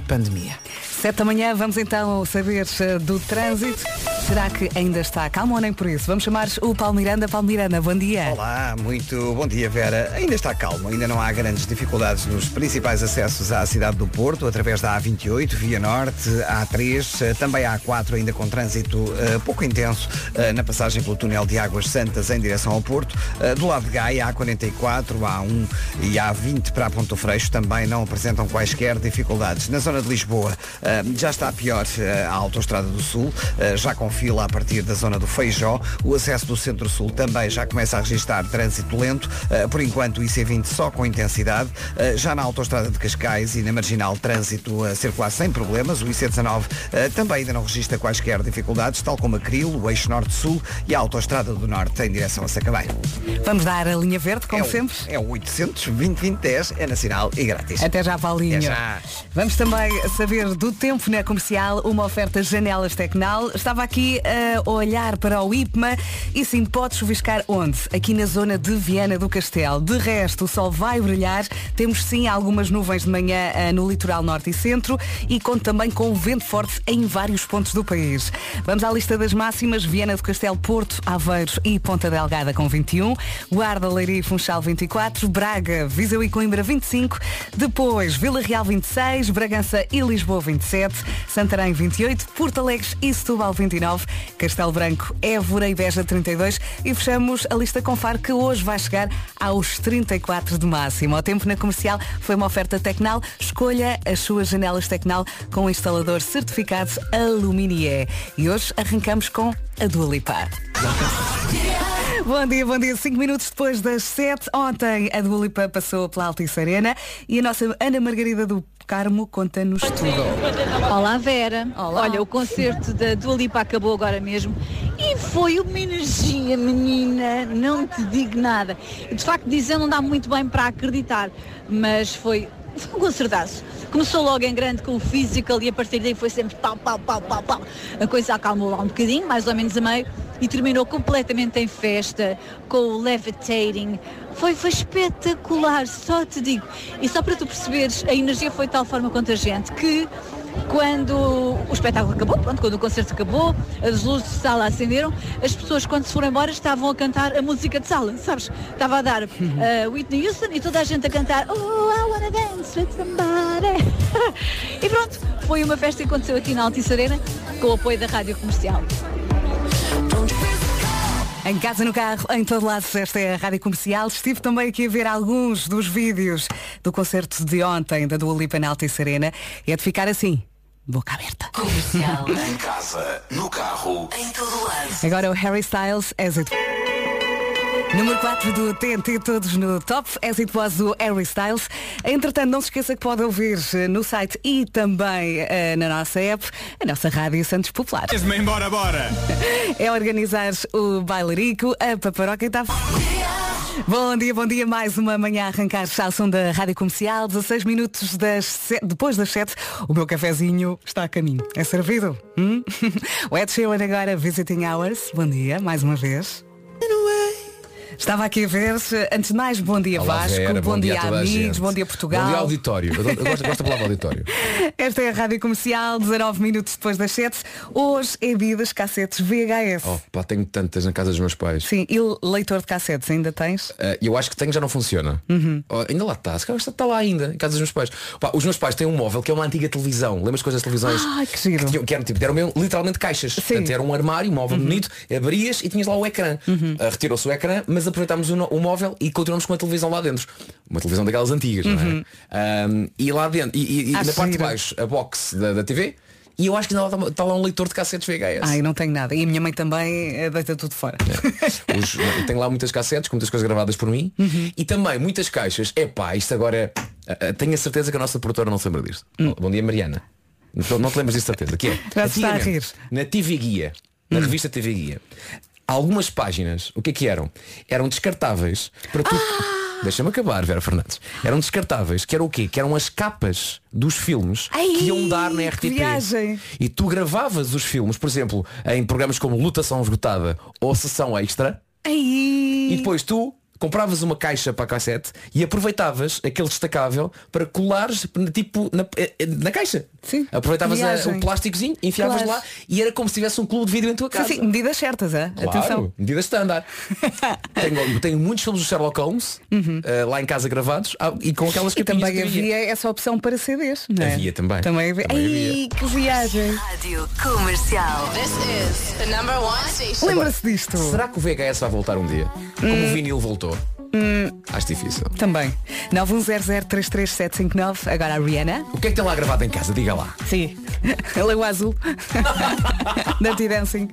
pandemia. Sete da manhã, vamos então saber eh, do trânsito. Será que ainda está calmo ou nem por isso? Vamos chamar o Paulo Miranda. Paulo Miranda, bom dia. Olá, muito bom dia Vera. Ainda está calmo, ainda não há grandes dificuldades nos principais acessos à cidade do Porto, através da A28, Via Norte, A3, eh, também a A4 ainda com trânsito uh, pouco intenso uh, na passagem pelo túnel de Águas Santas em direção ao Porto. Uh, do lado de Gaia, a A44, A1 e A20 para Ponto Freixo também não apresentam quaisquer dificuldades. Na zona de Lisboa já está pior a Autostrada do Sul, já com fila a partir da zona do Feijó. O acesso do Centro-Sul também já começa a registrar trânsito lento. Por enquanto o IC20 só com intensidade. Já na Autostrada de Cascais e na Marginal trânsito a circular sem problemas. O IC19 também ainda não registra quaisquer dificuldades, tal como a Cril, o Eixo Norte-Sul e a Autostrada do Norte em direção a Sacabém. Vamos dar a linha verde, como é sempre. é o 800 2010 é nacional e grátis. Até já, Paulinho. Até já. Vamos também saber do tempo na comercial, uma oferta Janelas Tecnal. Estava aqui a olhar para o IPMA e sim, pode chuviscar onde? Aqui na zona de Viana do Castelo. De resto, o sol vai brilhar. Temos sim algumas nuvens de manhã uh, no litoral norte e centro e conta também com vento forte em vários pontos do país. Vamos à lista das máximas. Viana do Castelo, Porto, Aveiro e Ponta Delgada com 21. Guarda, Leiria e Funchal 24. Braga, Viseu e Coimbra 25. Depois Vila Real 26. Bragança e Lisboa 27. Santarém 28. Porto Alegre e Setúbal 29. Castelo Branco, Évora e Beja 32. E fechamos a lista com Faro que hoje vai chegar aos 34 de máximo. O tempo na comercial foi uma oferta Tecnal. Escolha as suas janelas Tecnal com instalador certificado Aluminier. E hoje arrancamos com a Dua Lipa. Bom dia, bom dia. Cinco minutos depois das sete. Ontem a Dua Lipa passou pela Altice Arena e a nossa Ana Margarida do Carmo conta-nos tudo. Olá Vera. Olá. Olha, o concerto da Dua Lipa acabou agora mesmo e foi uma energia, menina, não te digo nada. De facto, dizer não dá muito bem para acreditar, mas foi um concertaço. Começou logo em grande com o physical e a partir daí foi sempre pau, pau, pau, pau, pau. A coisa acalmou lá um bocadinho, mais ou menos a meio, e terminou completamente em festa, com o levitating. Foi, foi espetacular, só te digo. E só para tu perceberes, a energia foi de tal forma contagiante que quando o espetáculo acabou, pronto, quando o concerto acabou, as luzes de sala acenderam, as pessoas quando se foram embora estavam a cantar a música de sala, sabes? Estava a dar uh, Whitney Houston e toda a gente a cantar Oh, I wanna dance with somebody. e pronto, foi uma festa que aconteceu aqui na Altice Arena com o apoio da Rádio Comercial. Em casa, no carro, em todo lado, esta é a Rádio Comercial. Estive também aqui a ver alguns dos vídeos do concerto de ontem da Dua Lipa na Altice Arena. É de ficar assim, boca aberta. Comercial. em casa, no carro, em todo lado. Agora o Harry Styles, As It Número 4 do TNT, todos no top, As It Was do Harry Styles. Entretanto, não se esqueça que pode ouvir eh, no site e também uh, na nossa app, a nossa Rádio Santos Popular. Me embora, bora! É organizar o bailarico, a paparoca e está... Bom dia, bom dia. Mais uma manhã a arrancar ao som da Rádio Comercial. 16 minutos das depois das 7. O meu cafezinho está a caminho. É servido? Hum? o Ed Sheeran agora, Visiting Hours. Bom dia, mais uma vez. Estava aqui a ver Antes de mais, bom dia Olá, Vasco, Vera, bom, dia, a toda a amigos, bom dia Portugal. Bom dia auditório. Eu, eu gosto, gosto da palavra auditório. Esta é a Rádio Comercial, 19 minutos depois das 7. Hoje é dia das cassetes VHS. Oh, pá, tenho tantas na casa dos meus pais. Sim, e leitor de cassetes, ainda tens? Uh, eu acho que tenho, já não funciona. Uhum. Oh, ainda lá está, se calhar está lá ainda, em casa dos meus pais. Pá, os meus pais têm um móvel que é uma antiga televisão. Lembras coisas das televisões? Ai, que giro. tinham, que eram, tipo, eram mesmo, literalmente caixas. Portanto, era um armário, um móvel bonito, abrias e tinhas lá o ecrã. Uhum. Uh, Retirou-se o ecrã, mas aproveitámos o, o móvel e continuamos com a televisão lá dentro. Uma televisão daquelas antigas, não é? Um, e lá dentro, e, e- e na parte de baixo, a box da, da TV. E eu acho que ainda está lá um leitor de cassetes VHS. Ai, não tenho nada. E a minha mãe também eh, deita tudo fora. Os- eu tenho lá muitas cassetes, com muitas coisas gravadas por mim e também muitas caixas. É pá, isto agora ah, tenho a certeza que a nossa produtora não se lembra disto. Bom dia Mariana. Não, não te lembras disso certeza? Que é? Já está a rir. Na TV Guia, na revista TV Guia, algumas páginas, o que é que eram? Eram descartáveis para tu. Deixa-me acabar, Vera Fernandes. Eram descartáveis, que eram o quê? Que eram as capas dos filmes Ai, que iam dar na RTP. viagem. E tu gravavas os filmes, por exemplo, em programas como Lutação Esgotada ou Sessão Extra, Ai. e depois tu compravas uma caixa para a cassete e aproveitavas aquele destacável para colares tipo na, eh, eh, na caixa. Sim. Aproveitavas a- Viagem. o plásticozinho, enfiavas Claro. lá e era como se tivesse um clube de vídeo em tua casa. Sim, sim, medidas certas, é? Claro, Atenção. medida standard. tenho, tenho muitos filmes do Sherlock Holmes eh, lá em casa gravados ah, e com aquelas Uhum. E capinhas também que havia. havia essa opção para CDs, não é? Havia também. Também havia. Também Ai, que viagem. Rádio Comercial. This is the number one station. Lembra-se disto? Será que o VHS vai voltar um dia? Como Hum. o vinil voltou? Acho difícil. Também. 910033759. Agora a Rihanna. O que é que tem lá gravado em casa? Diga lá. Sim. Ela é o azul. Dirty Dancing.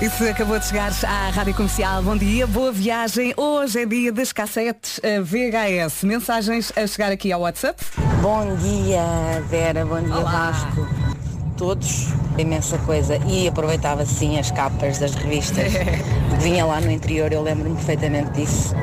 Isso acabou de chegar à Rádio Comercial. Bom dia, boa viagem. Hoje é dia das cassetes eh, VHS. Mensagens a chegar aqui ao WhatsApp. Bom dia, Vera, bom dia, Olá. Vasco. Todos, imensa coisa. E aproveitava sim as capas das revistas. Vinha lá no interior, eu lembro-me perfeitamente disso.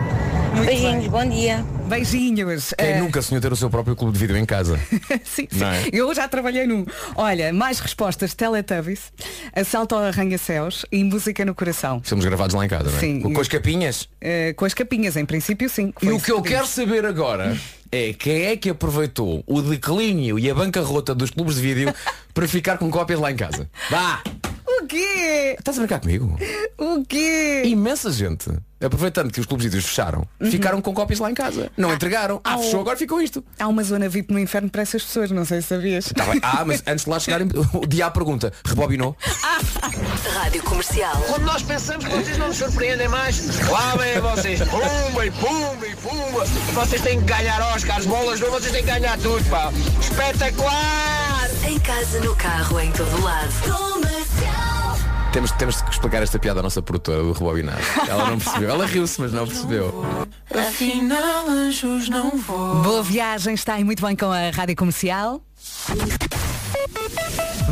Beijinhos, bem. bom dia. Beijinhos. Quem Eh, nunca sonhou ter o seu próprio clube de vídeo em casa? sim, sim. É? Eu já trabalhei num. Olha, mais respostas Teletubbies, Assalto ao Arranha-Céus e Música no Coração. Somos gravados lá em casa, não é? Sim. Com, com as capinhas. Eh, com as capinhas, em princípio, sim. E o que eu quero saber agora é quem é que aproveitou o declínio e a bancarrota dos clubes de vídeo para ficar com cópias lá em casa. Vá! O quê? Estás a brincar comigo? O quê? Imensa gente, aproveitando que os clubes vídeos fecharam, Uhum. ficaram com cópias lá em casa. Não entregaram. Ah, fechou, agora ficou isto. Há uma zona VIP no inferno para essas pessoas, não sei se sabias. Tá bem. Ah, mas antes de lá chegarem, o dia à pergunta, rebobinou? Rádio Comercial. Quando nós pensamos que vocês não nos surpreendem mais, lá vem vocês, pumba e pumba e pumba. Vocês têm que ganhar Oscars, bolas ouro, vocês têm que ganhar tudo, pá. Espetacular! Em casa, no carro, em todo lado. Comercial. Temos, temos que explicar esta piada à nossa produtora do rebobinar. Ela não percebeu. Ela riu-se, mas não percebeu. Boa viagem, está aí muito bem com a Rádio Comercial.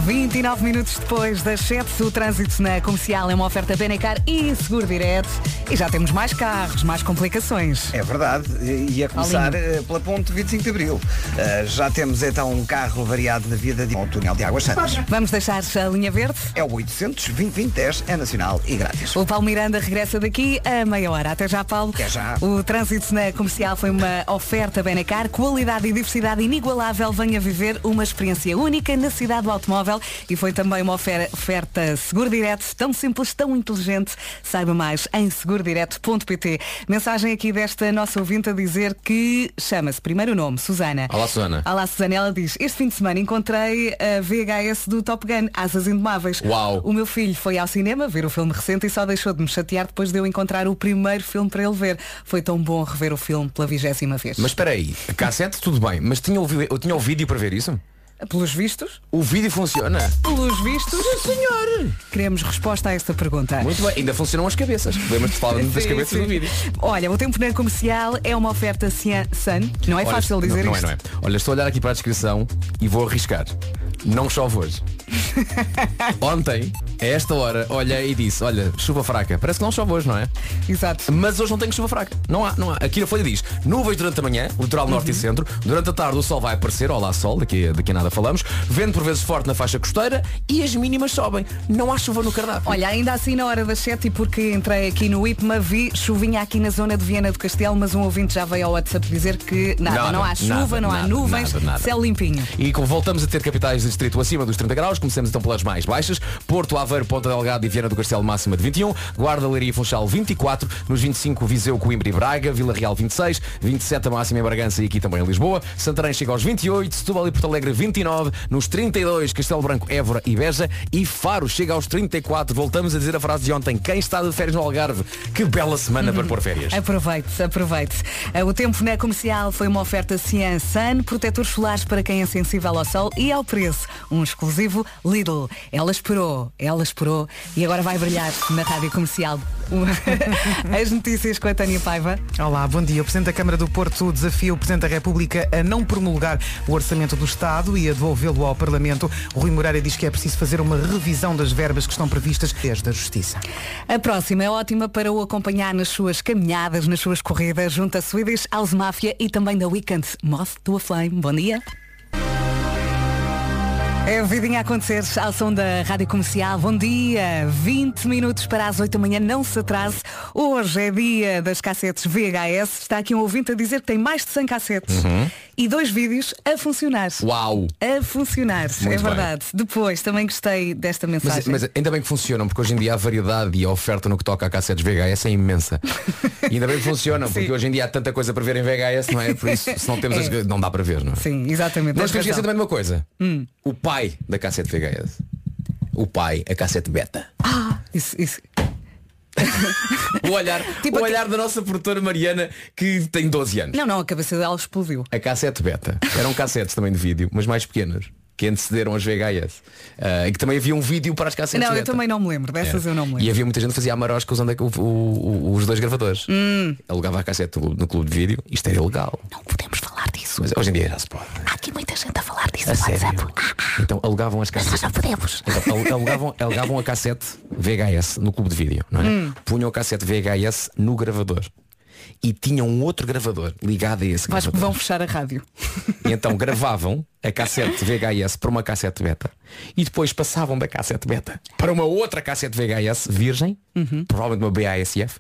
29 minutos depois das 7, o trânsito na comercial é uma oferta Benecar e Seguro Direto. E já temos mais carros, mais complicações. É verdade, e a começar Paulinho. eh, pela ponte 25 de Abril. Eh, já temos então um carro variado na vida de um túnel de Águas Santas. Vamos deixar a linha verde. É o 800 2010 é nacional e grátis. O Paulo Miranda regressa daqui a meia hora. Até já, Paulo. Até já. O trânsito na comercial foi uma oferta Benacar, qualidade e diversidade inigualável. Venha viver uma experiência única na cidade do automóvel e foi também uma ofer- oferta Seguro Direto, tão simples, tão inteligente. Saiba mais em segurodireto.pt. Mensagem aqui desta nossa ouvinte a dizer que chama-se primeiro nome, Susana. Olá, Susana. Olá, Susana. Ela diz, este fim de semana encontrei a VHS do Top Gun, Asas Indomáveis. Uau. O meu filho foi ao cinema ver o filme recente e só deixou de me chatear depois de eu encontrar o primeiro filme para ele ver. Foi tão bom rever o filme pela vigésima vez. Mas espera aí, cassete tudo bem, mas tinha o, vi- eu tinha o vídeo para ver isso? Pelos vistos? O vídeo funciona? Pelos vistos? Sim, senhor. Queremos resposta a esta pergunta. Muito bem, ainda funcionam as cabeças. De falar das cabeças sim. do vídeo? Olha, o tempo comercial é uma oferta Sun. Não é Olha, fácil dizer não, não isto. é, não é. Olha, estou a olhar aqui para a descrição e vou arriscar. Não chove hoje. Ontem, a esta hora, olhei e disse, olha, chuva fraca. Parece que não chove hoje, não é? Exato. Mas hoje não tem chuva fraca. Não há, não há. Aqui na Folha diz, nuvens durante a manhã, litoral norte e Uhum. centro. Durante a tarde o sol vai aparecer, olá sol, daqui, daqui a nada falamos. Vento por vezes forte na faixa costeira e as mínimas sobem. Não há chuva no cardápio. Olha, ainda assim na hora das 7 e porque entrei aqui no IPMA vi chuvinha aqui na zona de Viana do Castelo, mas um ouvinte já veio ao WhatsApp dizer que nada, Nada, não há chuva, nada, não há nada, nuvens, nada, nada. céu limpinho. E como voltamos a ter capitais de distrito acima dos 30 graus, começamos então pelas mais baixas. Porto, Aveiro, Ponta Delgado e Viana do Castelo máxima de 21. Guarda, Leiria e Funchal 24. Nos 25, Viseu, Coimbra e Braga. Vila Real 26. 27 a máxima em Bragança e aqui também em Lisboa. Santarém chega aos 28. Setúbal e Porto Alegre 29. Nos 32, Castelo Branco, Évora e Beja. E Faro chega aos 34. Voltamos a dizer a frase de ontem. Quem está de férias no Algarve? Que bela semana para pôr férias. Aproveite, aproveite. Eh, O tempo na comercial foi uma oferta Cian Sun, protetores solares para quem é sensível ao sol e ao preço. Um exclusivo Lidl. Ela esperou, ela esperou e agora vai brilhar na rádio comercial. As notícias com a Tânia Paiva. Olá, bom dia. O Presidente da Câmara do Porto desafia o Presidente da República a não promulgar o Orçamento do Estado e devolvê-lo ao Parlamento. O Rui Moreira diz que é preciso fazer uma revisão das verbas que estão previstas desde a Justiça. A próxima é ótima para o acompanhar nas suas caminhadas, nas suas corridas, junto a Swedish House Mafia e também da Weekend Moth to a Flame. Bom dia. É a vidinha a acontecer ao som da Rádio Comercial. Bom dia, 20 minutos para as 8 da manhã, não se atrase. Hoje é dia das cassetes VHS. Está aqui um ouvinte a dizer que tem mais de 100 cassetes Uhum. e dois vídeos a funcionar. Uau! A funcionar, é bem. verdade. Depois, também gostei desta mensagem. Mas, mas ainda bem que funcionam, porque hoje em dia a variedade e a oferta no que toca a cassetes VHS é imensa. E ainda bem que funcionam, porque Sim. hoje em dia há tanta coisa para ver em VHS, não é? Por isso, se não temos É. as... não dá para ver, não é? Sim, exatamente. Tens temos que esquecer também de uma coisa. Hum. O pai da cassete VHS. O pai, a cassete beta. Ah, isso, isso. O olhar, Tipo o olhar da nossa produtora Mariana, que tem 12 anos. Não, não, a cabeça dela explodiu. A cassete beta. Eram cassetes também de vídeo, mas mais pequenas. Que antecederam as VHS. Ah, e que também havia um vídeo para as cassetes Não, eu beta. também não me lembro. Dessas É. eu não me E lembro. havia muita gente que fazia a marosca usando o- o- os dois gravadores. Hum. Alugava a cassete no, no clube de vídeo. Isto era ilegal. Não podemos falar disso. Mas hoje em dia já se pode. Há aqui muita gente a falar disso A no sério? WhatsApp. Então alugavam as cassetes. não podemos. Então, al- alugavam, alugavam a cassete VHS no clube de vídeo, não é? Hum. Punham a cassete VHS no gravador. E tinham um outro gravador ligado a esse gravador. vão fechar a rádio. E então gravavam a cassete VHS para uma cassete beta e depois passavam da cassete beta para uma outra cassete VHS virgem, Uhum. provavelmente uma BASF.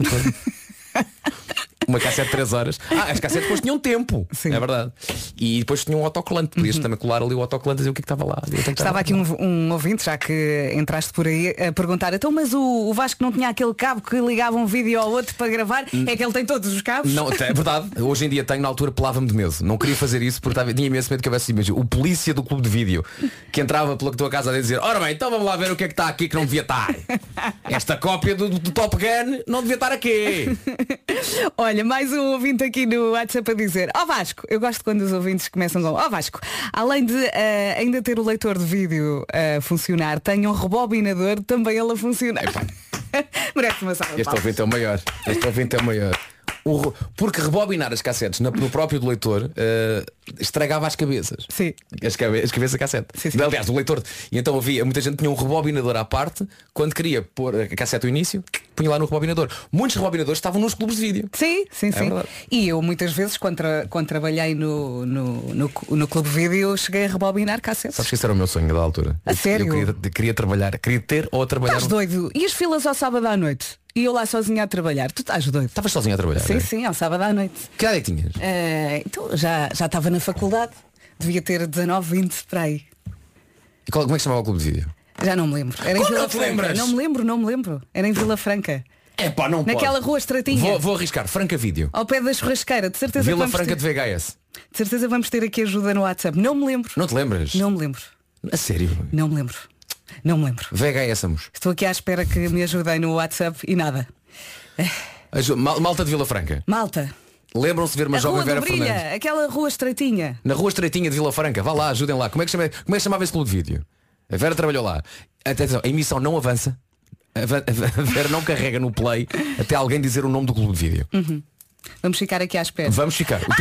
uma cassete de 3 horas. Ah, as cassetes depois tinham tempo. É verdade. E depois tinham um autocolante. Podias também colar ali o autocolante e dizer o que, é que estava lá. Que Uhum. Estava aqui um, um ouvinte, já que entraste por aí, a perguntar, então mas o, o Vasco não tinha aquele cabo que ligava um vídeo ao outro para gravar? É que ele tem todos os cabos? Não, é verdade. Hoje em dia tenho, na altura pelava-me de medo. Não queria fazer isso porque estava, tinha imenso medo que houvesse imagem. O polícia do clube de vídeo que entrava pela tua casa a dizer, ora bem, então vamos lá ver o que é que está aqui que não devia estar. Esta cópia do, do Top Gun não devia estar aqui. Olha, mais um ouvinte aqui no WhatsApp a dizer Ó Vasco, eu gosto quando os ouvintes começam com Ó Vasco, além de eh, ainda ter o leitor de vídeo a funcionar Tem um rebobinador também ele a funcionar Merece uma salva Este ouvinte é o maior. Este ouvinte é o maior. O porque rebobinar as cassetes na- no próprio do leitor eh, estragava as cabeças. Sim. As, cabe as cabeças da cassete. Aliás, do leitor. E então havia, muita gente tinha um rebobinador à parte, quando queria pôr a cassete no início, punha lá no rebobinador. Muitos rebobinadores estavam nos clubes de vídeo. Sim, sim, É sim. verdade. e eu muitas vezes, quando, tra- quando trabalhei no, no, no, no Clube Vídeo, cheguei a rebobinar cassetes. Sabes que esse era o meu sonho da altura. A Eu- sério? Eu queria, queria trabalhar, queria ter ou trabalhar. Estás doido? E as filas ao sábado à noite? E eu lá sozinha a trabalhar? Tu estás doido? Estavas sozinha a trabalhar? Sim, é? sim, ao sábado à noite. Que idade é que tinhas? Eh, então já, já estava na faculdade. Devia ter 19, 20 para aí. E qual- como é que se chamava o clube de vídeo? Já não me lembro. Era em Como Vila não Franca. lembras? Não me lembro, não me lembro. Era em Vila Franca. É pá, não Naquela pode. rua estreitinha. Vou, vou arriscar, Franca Vídeo. Ao pé da churrasqueira. De certeza, Vila Franca ter, de VHS. de certeza vamos ter aqui ajuda no WhatsApp. Não me lembro. Não te lembras? Não me lembro. A sério? Não me lembro. Não me lembro. VHS amos. Estou aqui à espera que me ajudem no WhatsApp e nada. Malta de Vila Franca. Malta. Lembram-se de ver uma a jovem rua Vera Brilha, Fernandes. aquela rua estreitinha. Na rua estreitinha de Vila Franca. Vá lá, ajudem lá. Como é que, chama, como é que chamava esse clube de vídeo? A Vera trabalhou lá. Atenção, a emissão não avança. A Vera não carrega no play até alguém dizer o nome do clube de vídeo. Uhum. Vamos ficar aqui à espera. Vamos ficar. O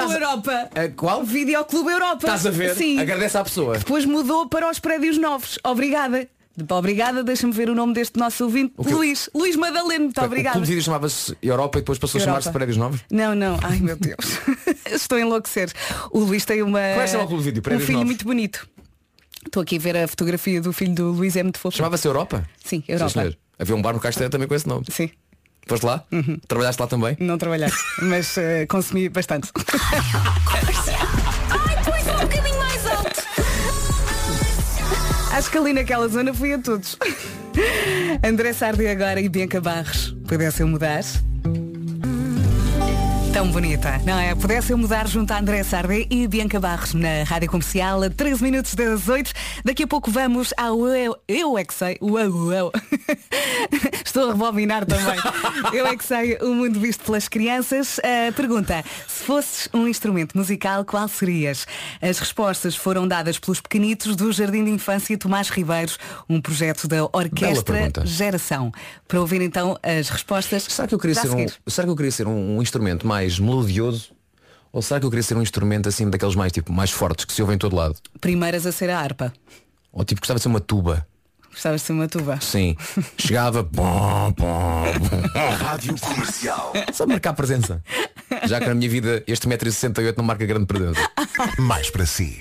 É o Europa. qual? Videoclube Europa. Estás a ver? Sim. Agradece à pessoa. Depois mudou para os prédios novos. Obrigada. Obrigada, deixa-me ver o nome deste nosso ouvinte. O quê? Luís. Luís Madaleno, muito O obrigada. clube de vídeo chamava-se Europa e depois passou a Europa. chamar-se Prédios Novos. Não, não. Ai meu Deus. Estou a enlouquecer. O Luís tem uma. É que o clube de vídeo? Um Prédios filho Novos? muito bonito. Estou aqui a ver a fotografia do filho do Luís, é muito fofo. Chamava-se Europa? Sim, Europa. Sim. Havia um bar no Castelo também com esse nome. Sim. Foste lá? Trabalhaste lá também? Não trabalhei, mas eh, consumi bastante. Ai, pois um bocadinho mais alto. Acho que ali naquela zona fui a todos. André Sardi agora e Bianca Barros. Pudesse eu mudar? Tão bonita, não é? Pudesse eu mudar junto a André Sardi e Bianca Barros na Rádio Comercial a 13 minutos das 8. Daqui a pouco vamos ao Eu, eu é que sei. O Eu, eu. Estou a rebobinar também. Eu é que sei o mundo visto pelas crianças. A pergunta, se fosses um instrumento musical, qual serias? As respostas foram dadas pelos pequenitos do Jardim de Infância Tomás Ribeiros, um projeto da Orquestra. Geração. Para ouvir então as respostas. Será que eu queria ser um, será que eu queria ser um, um instrumento mais melodioso? Ou será que eu queria ser um instrumento assim daqueles mais tipo mais fortes que se ouvem em todo lado? Primeiras a ser a harpa. Ou tipo gostava de ser uma tuba? Gostavas de ser uma tuba? Sim. Chegava. Pom, pom, pom. Rádio Comercial. Só marcar presença. Já que na minha vida este 1,68m não marca grande presença. Mais para si.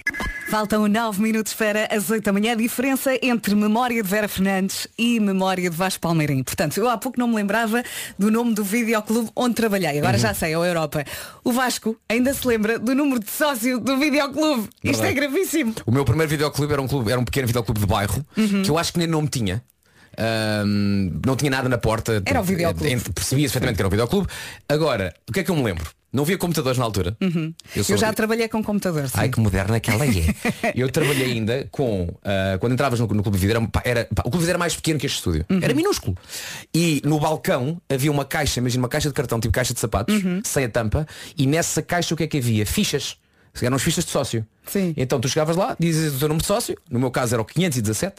Faltam 9 minutos para as 8 da manhã. A diferença entre memória de Vera Fernandes e memória de Vasco Palmeirim. Portanto, eu há pouco não me lembrava do nome do videoclube onde trabalhei. Agora já sei, é o Europa. O Vasco ainda se lembra do número de sócio do videoclube. Isto é Verdade. gravíssimo. O meu primeiro videoclube era um, clube, era um pequeno videoclube de bairro Uhum. que eu acho que nem nome tinha. Ahm, não tinha nada na porta. Era o videoclube. Percebia-se perfeitamente que era um videoclube. Agora, o que é que eu me lembro? Não havia computadores na altura. Uhum. Eu, sou- já trabalhei com computador. sim. Ai que moderna que ela é. eu trabalhei ainda com ah, Quando entravas no, no Clube de Vida era, pá, O Clube de Vida era mais pequeno que este estúdio Uhum. Era minúsculo E no balcão havia uma caixa Imagina uma caixa de cartão, tipo caixa de sapatos Uhum. Sem a tampa E nessa caixa o que é que havia? Fichas Eram as fichas de sócio Sim. Então tu chegavas lá, dizes o teu número de sócio No meu caso era o 517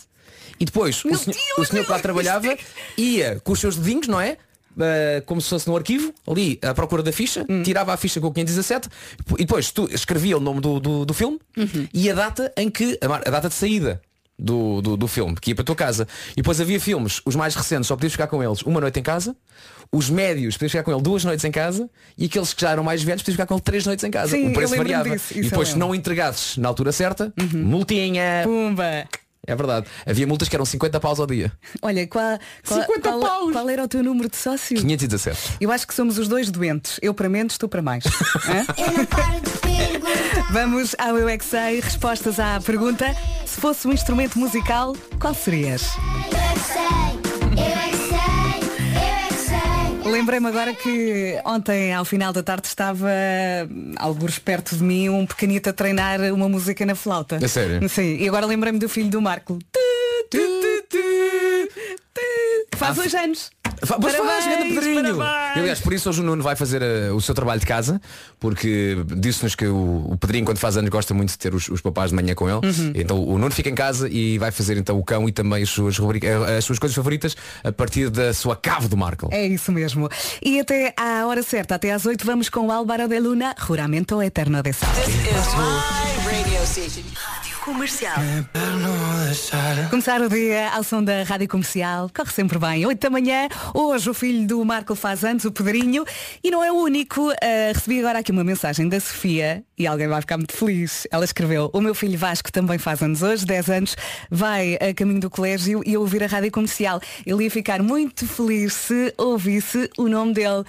E depois o senhor, Deus, o senhor que lá trabalhava Ia com os seus dedinhos, não é? Uh, como se fosse no arquivo, ali à procura da ficha, Hum. tirava a ficha com o 517 e depois tu escrevia o nome do, do, do filme Uhum. e a data em que, a, data de saída do, do, do filme, que ia para a tua casa. E depois havia filmes, os mais recentes só podias ficar com eles uma noite em casa, os médios podias ficar com ele duas noites em casa e aqueles que já eram mais velhos podias ficar com ele três noites em casa. Sim, o preço variava. disso, e eu depois se não entregasses na altura certa, multinha. Pumba. É verdade. Havia multas que eram 50 paus ao dia. Olha, qual, qual, 50 qual- paus. qual era o teu número de sócio? 517. Eu acho que somos os dois doentes. Eu para menos, tu para mais. Vamos ao Eu é Que Sei. Respostas à pergunta. Se fosse um instrumento musical, qual serias? Lembrei-me agora que ontem, ao final da tarde, estava hum, alguns perto de mim um pequenito a treinar uma música na flauta. A sério? Sim, e agora lembrei-me do filho do Marco. Tu, tu, tu, tu, tu. Faz dois anos. Pois faz, Parabéns, grande Pedrinho. parabéns. E, aliás, por isso hoje o Nuno vai fazer eh, o seu trabalho de casa, porque disse-nos que o, o Pedrinho, quando faz anos, gosta muito de ter os, os papás de manhã com ele. Uhum. Então o Nuno fica em casa e vai fazer então o cão e também as suas, rubrica- eh, as suas coisas favoritas a partir da sua cave do Marco. É isso mesmo. E até à hora certa, até às 8, vamos com o Álvaro de Luna, Juramento Eterno de Sal. Comercial. Começar o dia ao som da Rádio Comercial, corre sempre bem. 8 da manhã, hoje o filho do Marco faz anos, o Pedrinho, e não é o único. Ah, recebi agora aqui uma mensagem da Sofia e alguém vai ficar muito feliz. Ela escreveu, o meu filho Vasco também faz anos hoje, 10 anos, vai a caminho do colégio e a ouvir a Rádio Comercial. Ele ia ficar muito feliz se ouvisse o nome dele.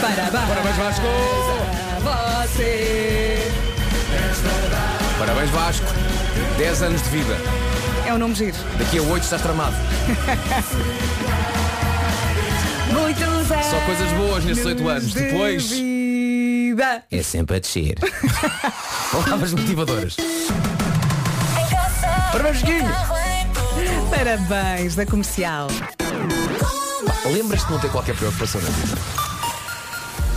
Parabéns, Parabéns, Vasco! Parabéns Vasco! 10 anos de vida. É um nome giro. Daqui a 8 estás tramado. Muitos anos. Só coisas boas nestes 8 anos. de Depois vida. é sempre a descer. Palavras motivadoras. Parabéns, Guinho! Parabéns da comercial. Lembras-te de não ter qualquer preocupação na vida?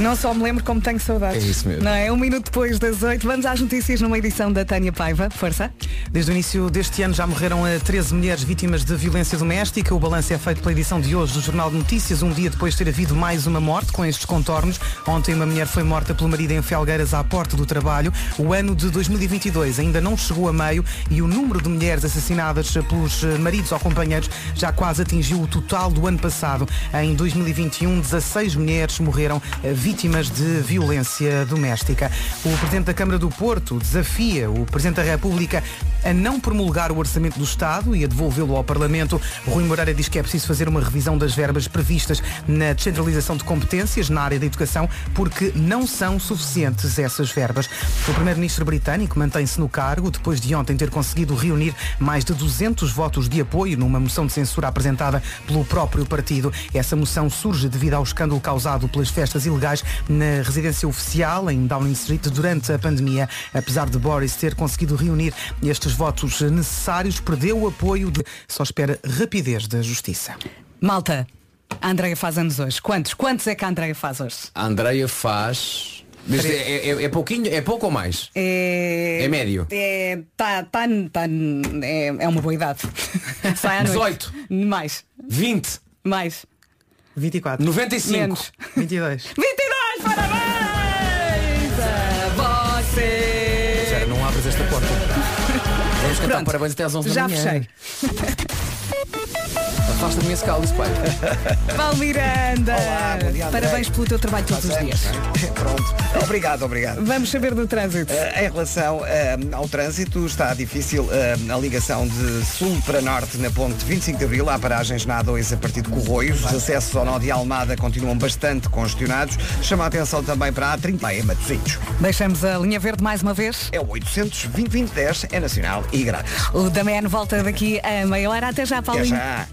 Não só me lembro como tenho saudades. É isso mesmo. Não é? Um minuto depois das oito, vamos às notícias numa edição da Tânia Paiva. Força. Desde o início deste ano já morreram eh, 13 mulheres vítimas de violência doméstica. O balanço é feito pela edição de hoje do Jornal de Notícias, um dia depois de ter havido mais uma morte com estes contornos. Ontem uma mulher foi morta pelo marido em Felgueiras à porta do trabalho. O ano de 2022 ainda não chegou a meio e o número de mulheres assassinadas pelos eh, maridos ou companheiros já quase atingiu o total do ano passado. Em 2021, 16 mulheres morreram eh, vítimas de violência doméstica. O Presidente da Câmara do Porto desafia o Presidente da República a não promulgar o Orçamento do Estado e a devolvê-lo ao Parlamento. Rui Moreira diz que é preciso fazer uma revisão das verbas previstas na descentralização de competências na área da educação porque não são suficientes essas verbas. O Primeiro-Ministro britânico mantém-se no cargo depois de ontem ter conseguido reunir mais de 200 votos de apoio numa moção de censura apresentada pelo próprio partido. Essa moção surge devido ao escândalo causado pelas festas ilegais na residência oficial em Downing Street durante a pandemia. Apesar de Boris ter conseguido reunir estes votos necessários, perdeu o apoio de só espera rapidez da justiça. Malta, a Andreia faz anos hoje. Quantos? Quantos é que a Andreia faz hoje? A Andreia faz. Mas É, é- é pouquinho, é pouco ou mais? É. É médio. É. Tá, tá, tá, é, é uma boa idade. Sai à noite. 18. Mais. 20, Mais. 24. 95. Menos. 22. 22, parabéns a você. Sério, não abres esta porta. Vamos cantar Pronto. parabéns até às 11 da Já manhã. fechei. afasta a minha escala, isso pai. Paulo Miranda. Olá, bom dia. Parabéns pelo teu trabalho todos os dias. Pronto. Obrigado, obrigado. Vamos saber do trânsito. Eh, em relação eh, ao trânsito, está difícil eh, a ligação de sul para norte na ponte 25 de Abril. Há paragens na A2 a partir de Corroios. Os acessos ao nó de Almada continuam bastante congestionados. Chama a atenção também para a A30 em Matosinhos. Deixamos a linha verde mais uma vez. É o 800 2010 é nacional e grátis. O Damen volta daqui a meia hora. Até já, Até Paulinho. já.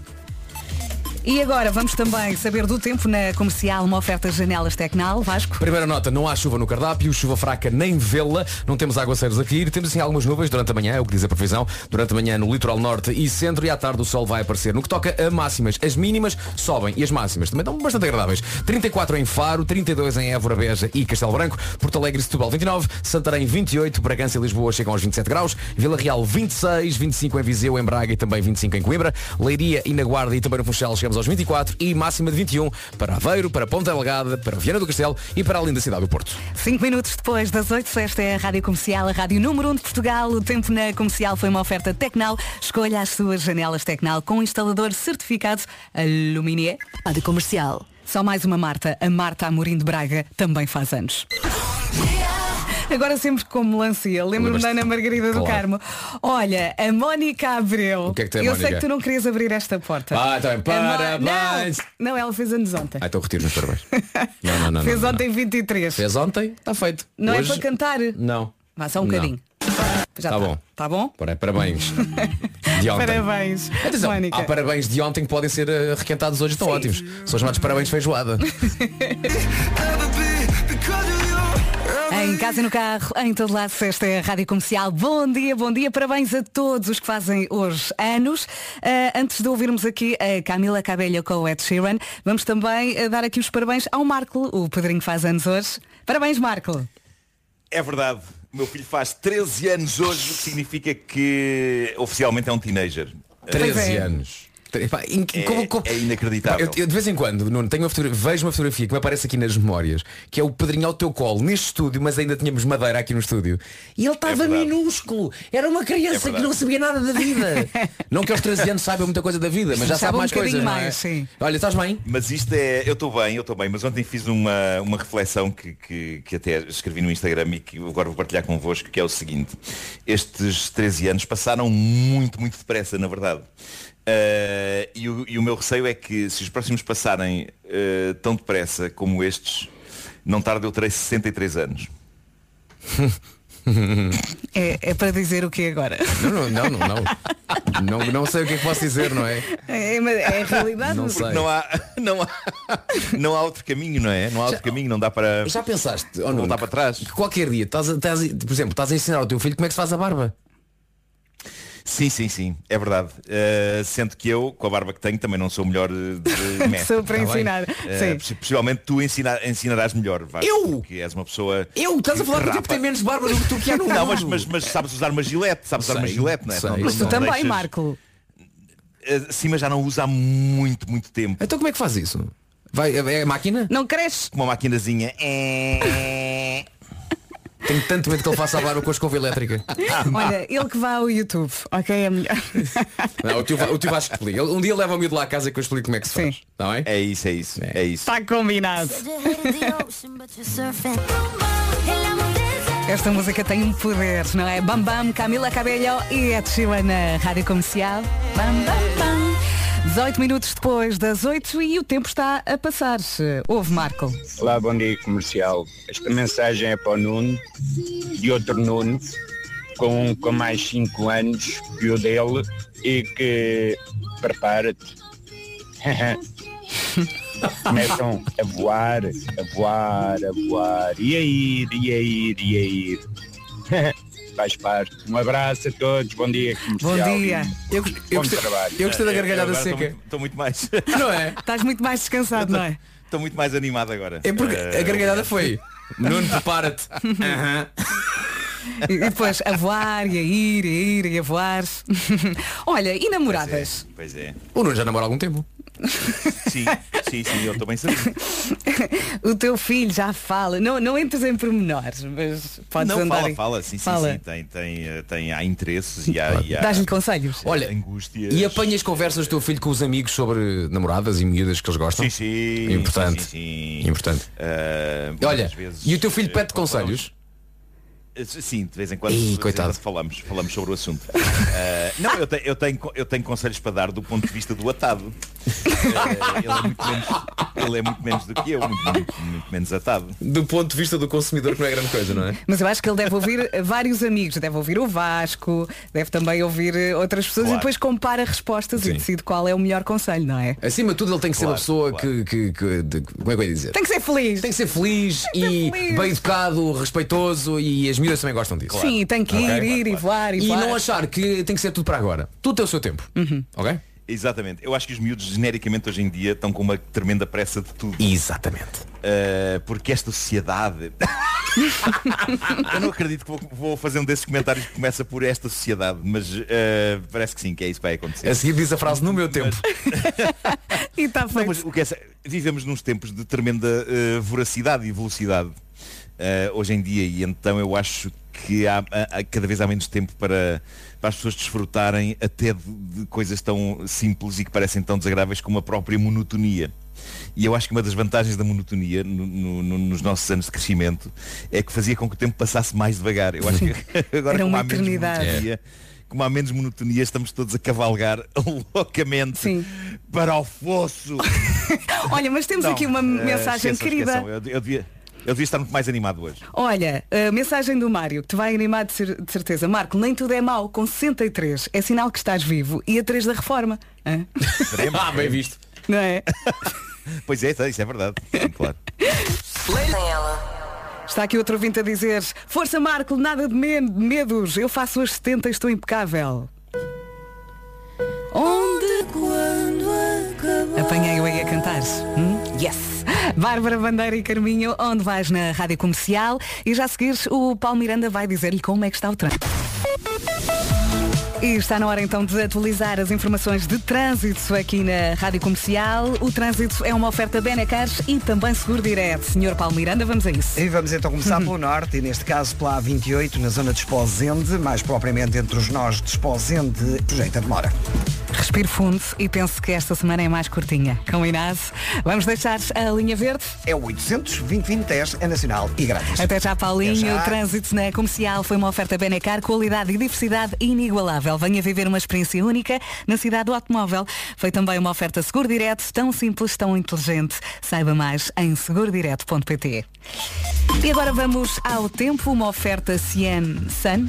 E agora vamos também saber do tempo na comercial, uma oferta janelas Tecnal. Vasco. Primeira nota, não há chuva no cardápio, chuva fraca nem vê-la, não temos aguaceiros a cair, temos assim algumas nuvens durante a manhã, é o que diz a previsão, durante a manhã no litoral norte e centro e à tarde o sol vai aparecer. No que toca a máximas, as mínimas sobem e as máximas também estão bastante agradáveis. 34 em Faro, 32 em Évora, Beja e Castelo Branco, Porto Alegre e Setúbal 29, Santarém 28, Bragança e Lisboa chegam aos 27 graus, Vila Real 26, 25 em Viseu, em Braga e também 25 em Coimbra, Leiria e na Guarda e também no Funchal chegamos aos 24 e máxima de 21 para Aveiro, para Ponta Delgada, para Viana do Castelo e para a linda cidade do Porto. Cinco minutos depois das 8, esta é a Rádio Comercial, a Rádio Número 1 de Portugal. O tempo na comercial foi uma oferta Tecnal. Escolha as suas janelas Tecnal com instalador certificado Aluminier. Rádio Comercial. Só mais uma Marta. A Marta Amorim de Braga também faz anos. Agora sempre como melancia. Lembro-me da Ana Margarida do Claro. Carmo. Olha, a Mónica Abreu. O que é que tem Eu Mónica? sei que tu não querias abrir esta porta. Ah, tá. A Mo- Parabéns. Não, não, ela fez anos ontem. Ah, então retiro meus parabéns. Não, não, não. fez não, não. ontem 23. Fez ontem, está feito. Não Hoje, é para cantar? Não. Vá só um Não. bocadinho. Já Tá bom. Tá bom? Para- Parabéns. De ontem. Parabéns. Atenção, Mónica. há parabéns de ontem que podem ser eh, requentados hoje, estão ótimos. São chamados parabéns feijoada. Em casa e no carro, em todo lado, esta é a Rádio Comercial. Bom dia, bom dia, parabéns a todos os que fazem hoje anos. Ah, antes de ouvirmos aqui a Camila Cabello com o Ed Sheeran, vamos também ah, dar aqui os parabéns ao Marco, o Pedrinho que faz anos hoje. Parabéns, Marco. É verdade. O meu filho faz 13 anos hoje, o que significa que oficialmente é um teenager. 13 é. anos. Epá, É, como- como- é inacreditável. Eu, eu de vez em quando, Nuno, tenho uma fotografia, vejo uma fotografia que me aparece aqui nas memórias, que é o Pedrinho ao teu colo, neste estúdio, mas ainda tínhamos madeira aqui no estúdio. E ele estava verdade. minúsculo. Era uma É criança que verdade. não sabia nada da vida. não que aos 13 anos saiba muita coisa da vida, mas já Sabe sabe um mais coisas. é? mais, sim. Olha, estás bem? Mas isto é. Eu estou bem, eu estou bem, mas ontem fiz uma, uma reflexão que, que, que até escrevi no Instagram e que agora vou partilhar convosco, que é o seguinte. Estes 13 anos passaram muito, muito depressa, na verdade. Ah, e, o, e o meu receio é que se os próximos passarem ah, tão depressa como estes, não tarde eu terei 63 anos. É, é para dizer o que agora? Não, não, não, não, não. Não, não sei o que é que posso dizer, não é? É, é a realidade. Não sei. Não há, não, há, não há outro caminho, não é? Não há outro caminho, não dá para Já pensaste, oh, Nuno, voltar para trás. que qualquer dia, estás estás por exemplo, estás a ensinar ao teu filho como é que se faz a barba? Sim, sim, sim, é verdade. Uh, sendo que eu, com a barba que tenho, também não sou o melhor uh, de mestre. Sou para Tá ensinar. Uh, Sim. possi- possivelmente tu ensina- ensinarás melhor, Vasco, Eu? porque és uma pessoa. Eu, estás a falar que tipo que rapa. tem menos barba do que tu que há no Não, mas, mas, mas sabes usar uma gilete, sabes usar uma Sei, gilete, não é? sei. Não- Mas tu não também, deixas- Marco. Uh, sim, mas já não usa há muito, muito tempo. Então como é que faz isso? Vai, é a máquina? Não cresce. Uma maquinazinha. É... Tenho tanto medo que ele faça a barba com a escova elétrica. Olha, ele que vá ao YouTube, ok? É melhor. Não, o tio, o tio Vasco explica. Ele- Um dia leva o miúdo lá à casa que eu explico como é que se faz. Sim. Está bem? É isso, é isso, é isso. Está combinado. Esta música tem um poder, não é? Bam Bam, Camila Cabello e Ed Sheeran na Rádio Comercial. Bam Bam Bam. 18 minutos depois das 8 e o tempo está a passar. Houve, Marco. Olá, bom dia comercial. Esta mensagem é para o Nuno, de outro Nuno, com, com mais 5 anos que o dele e que prepara-te. Começam a voar, a voar, a voar, e a ir, e a ir, e a ir. Faz parte. Um abraço a todos, bom dia comercial. Bom dia. Eu, Bom eu, gostei, trabalho. eu gostei da gargalhada Agora estou seca. muito- Estou muito mais. Não é? Estás muito mais descansado, não é? Estou muito mais animado agora. É porque Uh, a gargalhada foi. Nuno, prepara-te. E depois a voar, e a ir, e a ir, e a voar. Olha, e namoradas? Pois é. O Nuno já namora há algum tempo. Sim, sim, sim, eu também sabia. o teu filho já fala. Não, não entres em pormenores, mas podes Não, andar fala, em- fala, sim, sim, Fala. sim, tem, tem, eh, tem, há interesses e há, há Dás-lhe conselhos. Olha, angústias. e apanhas conversas do teu filho com os amigos sobre namoradas e miúdas que eles gostam? Sim, sim. Importante. sim, sim, sim. Importante. Eh, Olha, vezes, e o teu filho eh, pede conselhos? Eh, Sim, de vez em quando, Ih, coitado. falamos, falamos sobre o assunto. Eh, não, eu tenho, eu, tenho, eu tenho conselhos para dar do ponto de vista do atado. Eh, ele, é muito menos, ele é muito menos do que eu, muito, muito- muito menos atado. Do ponto de vista do consumidor que não é grande coisa, não é? Mas eu acho que ele deve ouvir vários amigos. Deve ouvir o Vasco, deve também ouvir outras pessoas e Claro. depois compara respostas e Sim. decide qual é o melhor conselho, não é? Acima de tudo ele tem que ser uma Claro, pessoa claro. que, que, que- de- como é que eu ia dizer? Tem que ser feliz. Tem que ser feliz Tem que ser e feliz. bem educado, respeitoso e as miúdas também gostam disso. Sim, tem que ir, Ok. ir e voar e, E voar. não achar que tem que ser tudo para agora. Tudo tem o seu tempo. Uhum. Ok? Exatamente. Eu acho que os miúdos genericamente hoje em dia estão com uma tremenda pressa de tudo. Exatamente. Uh, porque esta sociedade. eu não acredito que vou, vou fazer um desses comentários que começa por esta sociedade, mas uh, parece que sim, que é isso que vai acontecer. A seguir diz a frase no meu tempo. E está Não, mas o que é, vivemos nos tempos de tremenda uh, voracidade e velocidade uh, hoje em dia e então eu acho que há, há- cada vez há menos tempo para, para as pessoas desfrutarem até de, de coisas tão simples e que parecem tão desagradáveis como a própria monotonia. E eu acho que uma das vantagens da monotonia no- no- no- nos nossos anos de crescimento é que fazia com que o tempo passasse mais devagar. Eu acho que agora Era como uma eternidade. monotonia, como há menos monotonia, estamos todos a cavalgar loucamente para o fosso. Olha, mas temos Não, aqui uma eh, mensagem esqueçam, querida. esqueçam. Eu, eu devia, eu devia estar muito mais animado hoje. Olha, a mensagem do Mário, que te vai animar de, cer- de certeza. Marco, nem tudo é mau, com 63. É sinal que estás vivo. E a 3 da reforma. Hã? ah, bem visto. Não é? Pois é, isso é verdade. Sim, claro. Está aqui outro ouvinte a dizer Força Marco, nada de me- medos Eu faço as 70 e estou impecável Onde quando Apanhei-o aí a cantar. Hum? Yes. Bárbara Bandeira e Carminho Onde vais na Rádio Comercial? E já a seguir o Paulo Miranda vai dizer-lhe como é que está o trânsito e está na hora então de atualizar as informações de trânsito aqui na Rádio Comercial. O trânsito é uma oferta Benecars e também Seguro Direto. Senhor Paulo Miranda, vamos a isso. E vamos então começar pelo norte, e neste caso pela A28, na zona de Esposende, mais propriamente entre os nós de Esposende, sujeita demora. Respire fundo e pense que esta semana é mais curtinha. Combinado? Vamos deixar a linha verde? É o 800 2010 é nacional e grátis. Até já, Paulinho. Até já. O trânsito na comercial foi uma oferta Benecar, qualidade e diversidade inigualável. Venha viver uma experiência única na cidade do automóvel. Foi também uma oferta seguro direto, tão simples, tão inteligente. Saiba mais em segurodireto.pt. E agora vamos ao tempo, uma oferta Cien Sun.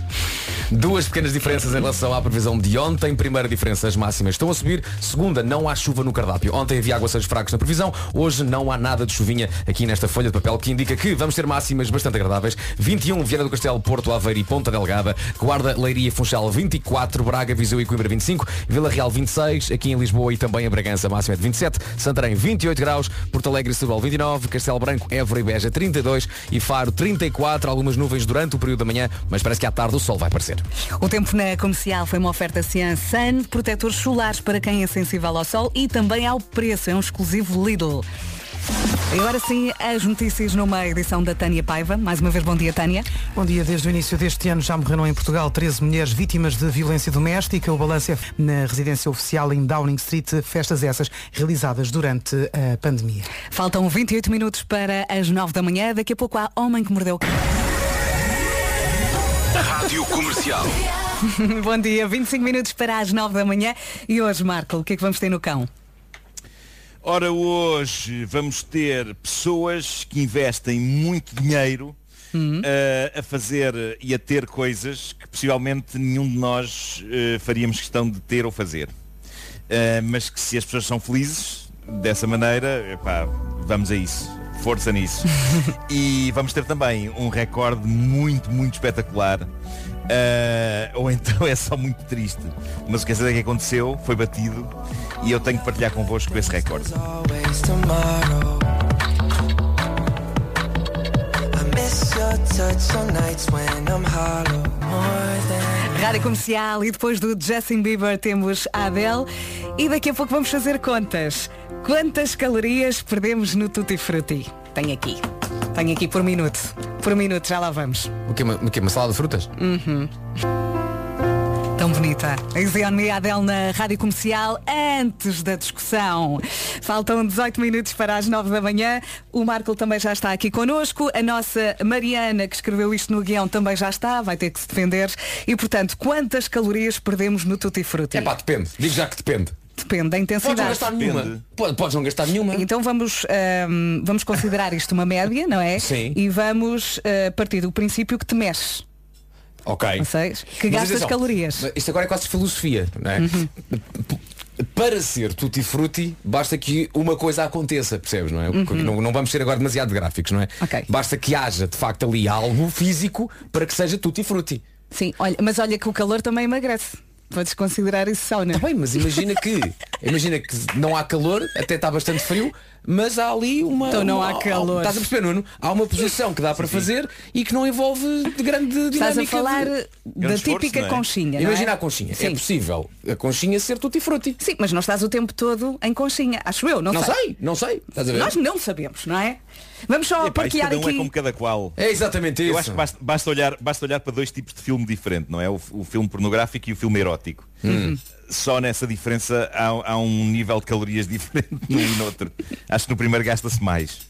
Duas pequenas diferenças em relação à previsão de ontem. Primeira diferença, as máximas estão a subir. Segunda, não há chuva no cardápio. Ontem havia aguaceiros fracos na previsão. Hoje não há nada de chuvinha aqui nesta folha de papel que indica que vamos ter máximas bastante agradáveis. 21, Viana do Castelo, Porto, Aveiro e Ponta Delgada. Guarda, Leiria Funchal 24. Braga, Viseu e Coimbra 25. Vila Real 26. Aqui em Lisboa e também em Bragança, máxima é de 27. Santarém 28 graus. Porto Alegre e Setúbal 29. Castelo Branco, Évora e Beja 32. E Faro 34. Algumas nuvens durante o período da manhã, mas parece que à tarde o sol vai aparecer. O tempo na comercial foi uma oferta Cian Sun, protetores solares para quem é sensível ao sol e também ao preço, é um exclusivo Lidl. E agora sim, as notícias numa edição da Tânia Paiva. Mais uma vez, bom dia, Tânia. Bom dia. Desde o início deste ano já morreram em Portugal 13 mulheres vítimas de violência doméstica. O balanço é na residência oficial em Downing Street, festas essas realizadas durante a pandemia. Faltam 28 minutos para as 9 da manhã. Daqui a pouco há Homem que Mordeu. Rádio Comercial. Bom dia, 25 minutos para as 9 da manhã. E hoje, Marco, o que é que vamos ter no cão? Ora, hoje vamos ter pessoas que investem muito dinheiro eh, a fazer e a ter coisas que possivelmente nenhum de nós eh, faríamos questão de ter ou fazer. Eh, mas que se as pessoas são felizes dessa maneira, epá, vamos a isso. Força nisso. e vamos ter também um recorde muito, muito espetacular. Eh, ou então é só muito triste. Mas o que é certo é que aconteceu, foi batido e eu tenho que partilhar convosco esse recorde. Rádio Comercial e depois do Justin Bieber temos a Adele. E daqui a pouco vamos fazer contas. Quantas calorias perdemos no Tutti Frutti? Tenho aqui. Tenho aqui por minuto. Por minuto, já lá vamos. O que, uma, o quê? Uma salada de frutas? Uhum. Tão bonita. On me, Adele na Rádio Comercial, antes da discussão. Faltam 18 minutos para as 9 da manhã. O Marco também já está aqui connosco. A nossa Mariana, que escreveu isto no guião, também já está. Vai ter que se defender. E, portanto, quantas calorias perdemos no Tutti Frutti? É pá, depende. Digo já que depende. Depende da Podes não intensidade. gastar nenhuma. Pode- Podes não gastar nenhuma. Então vamos, ahm, vamos considerar isto uma média, não é? Sim. E vamos ah, partir do princípio que te mexes. Ok. Não sei, que Mas gastas atenção, calorias. Isto agora é quase filosofia, não é? Uhum. Para ser tutti frutti, basta que uma coisa aconteça, percebes, não é? Uhum. Não, não vamos ser agora demasiado gráficos, não é? Basta que haja, de facto, ali algo físico para que seja tutti frutti. Sim, olha, mas olha que o calor também emagrece. Podes considerar isso sauna. Tá bem, mas imagina que imagina que não há calor, até está bastante frio, mas há ali uma. Então não há calor. Estás a perceber, Nuno? Há uma posição que dá para fazer e que não envolve de grande dinâmica. Estás a falar de- da típica conchinha. não é? Imagina a conchinha. Sim. É possível a conchinha ser tutti frutti. Sim, mas não estás o tempo todo em conchinha. Acho eu, não, Não sei, não sei. Estás a ver? Nós não sabemos, não é? Vamos só Epá, parquear cada um aqui. é como cada qual. É exatamente Eu isso. acho que basta, basta olhar, basta olhar para dois tipos de filme diferente, não é? O, o filme pornográfico e o filme erótico. Hum. Só nessa diferença há, há um nível de calorias diferente num e no outro. Acho que no primeiro gasta-se mais.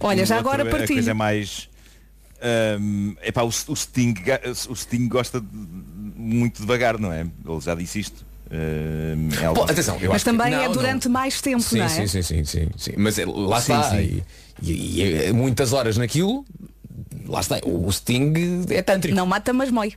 Olha, No já outro agora A coisa é mais. hum, epá, o, o Sting, o Sting gosta de- muito devagar, não é? Ele já disse isto. Hum, é Pô, atenção, eu Mas acho que- também não, é não. durante mais tempo, Sim, não é? sim, sim, sim, sim, sim. Mas é, lá Sim, está. sim. E, e- e é muitas horas naquilo, lá está. O Sting é tântrico. Não mata, mas mói.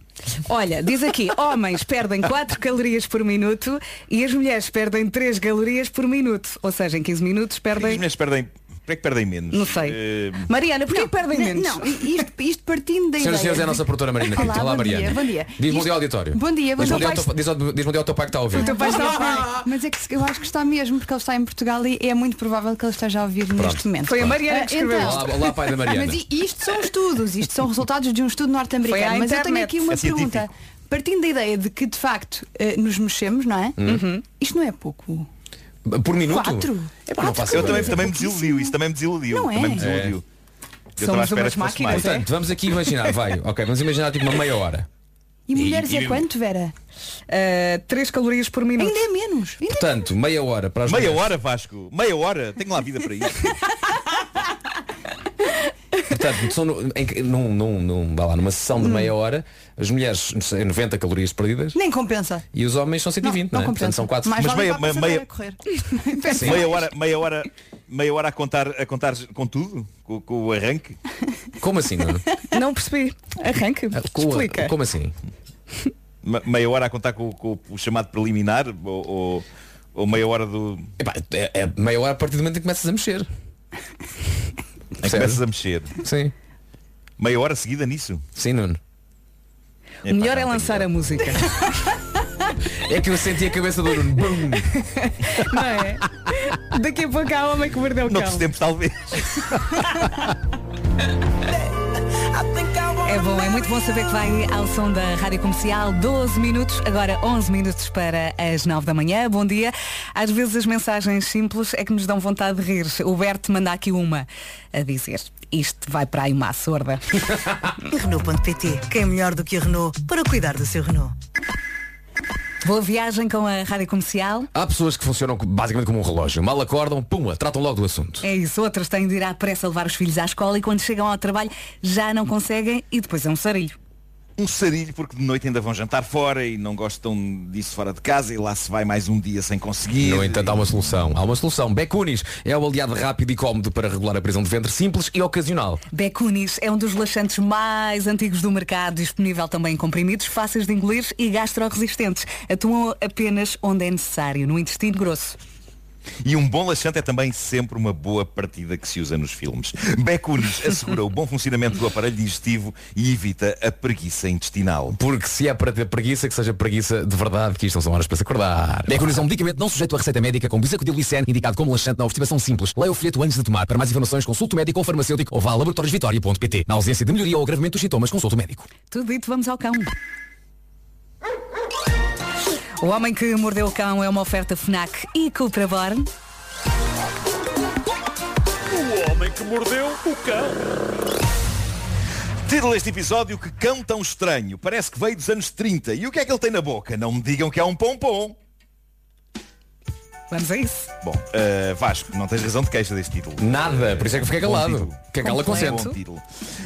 Olha, diz aqui, homens perdem 4 calorias por minuto e as mulheres perdem 3 calorias por minuto. Ou seja, em 15 minutos que as perdem. mulheres perdem. Porquê que perdem menos? Não sei. Eh, Mariana, porquê que perdem Não, menos? Não, isto, isto partindo da Senhoras e ideia. senhores, é a nossa produtora Marina Pinto. Olá, Olá, bom Mariana. dia, bom dia. Diz-me Isto- um dia ao auditório. Bom dia, bom dia diz diz-me dia ao teu pai que está a ouvir. O teu pai está a ouvir. Mas é que eu acho que está mesmo, porque ele está em Portugal e é muito provável que ele esteja a ouvir neste momento. Foi a Mariana Ah, que escreveu então, Olá, olá, pai da Mariana. Mas isto são estudos, isto são resultados de um estudo norte-americano. Mas eu tenho aqui uma É pergunta. científico. Partindo da ideia de que de facto eh, nos mexemos, não é? Uhum. Isto não é pouco. Por minuto? Quatro? É não faço Eu também, também me desiludiu, isso também me desiludiu. Não é? Também me desiludiu. Eu estava à Somos espera umas que fosse máquinas, mais. é? Portanto, vamos aqui imaginar, vai, ok, vamos imaginar tipo uma meia hora. E mulheres e- é quanto, Vera? 3 calorias por minuto. Ainda é menos. Ainda Portanto, meia hora para as Meia mulheres. hora, Vasco. Meia hora. Tenho lá vida para isso. Portanto, são no- em num, num, num, vá lá, numa sessão Hum. de meia hora, as mulheres não sei, 90 calorias perdidas Nem compensa. e os homens são 120, não, não é? compensa. Portanto, são 4 Mais Mas meia- meia-. Sim. Meia hora, meia hora, meia hora a contar, a contar com tudo, com, com o arranque. Como assim, Nuno? Não percebi. Arranque. Com- Explica. Como assim? Me- Meia hora a contar com, com o chamado preliminar ou, ou, ou meia hora do. Epá, é, é meia hora a partir do momento em que começas a mexer. em que começas a mexer. Sim. Meia hora seguida nisso. Sim, Nuno. O melhor é lançar a música. É que eu senti a cabeça do Nuno. Bum! Não é? Daqui a pouco há homem que mordeu o cão. Noutros tempos talvez. É bom, é muito bom saber que vai ao som da Rádio Comercial 12 minutos, agora 11 minutos para as 9 da manhã. Bom dia. Às vezes as mensagens simples é que nos dão vontade de rir. O Berto manda aqui uma a dizer. Isto vai para aí uma sorda. Renault.pt. Quem é melhor do que a Renault para cuidar do seu Renault? Boa viagem com a Rádio Comercial. Há pessoas que funcionam basicamente como um relógio. Mal acordam, pumba, tratam logo do assunto. É isso, outras têm de ir à pressa levar os filhos à escola e quando chegam ao trabalho já não conseguem e depois é um sarilho. Um sarilho porque de noite ainda vão jantar fora e não gostam disso fora de casa e lá se vai mais um dia sem conseguir. No entanto, há uma solução. Há uma solução. Becunis é o aliado rápido e cómodo para regular a prisão de ventre simples e ocasional. Becunis é um dos laxantes mais antigos do mercado, disponível também em comprimidos, fáceis de engolir e gastro-resistentes. Atuam apenas onde é necessário, no intestino grosso. E um bom laxante é também sempre uma boa partida que se usa nos filmes. Becunis assegura o bom funcionamento do aparelho digestivo e evita a preguiça intestinal. Porque se é para ter preguiça, que seja preguiça de verdade, que isto não são horas para se acordar. Becunis é um medicamento não sujeito a receita médica com bisacodillicene, indicado como laxante na obstipação simples. Leia o folheto antes de tomar. Para mais informações, consulte o médico ou farmacêutico ou vá a laboratoriosvitoria.pt. Na ausência de melhoria ou agravamento dos sintomas, consulte o médico. Tudo dito, vamos ao cão. O Homem que Mordeu o Cão é uma oferta FNAC e Cupra Born. O homem que mordeu o cão. Título deste episódio, que cão tão estranho. Parece que veio dos anos 30. E o que é que ele tem na boca? Não me digam que é um pompom. Vamos a isso. Bom, uh, Vasco, não tens razão de queixa deste título. Nada, por isso é que eu fiquei calado. Que cala consente. Bom título.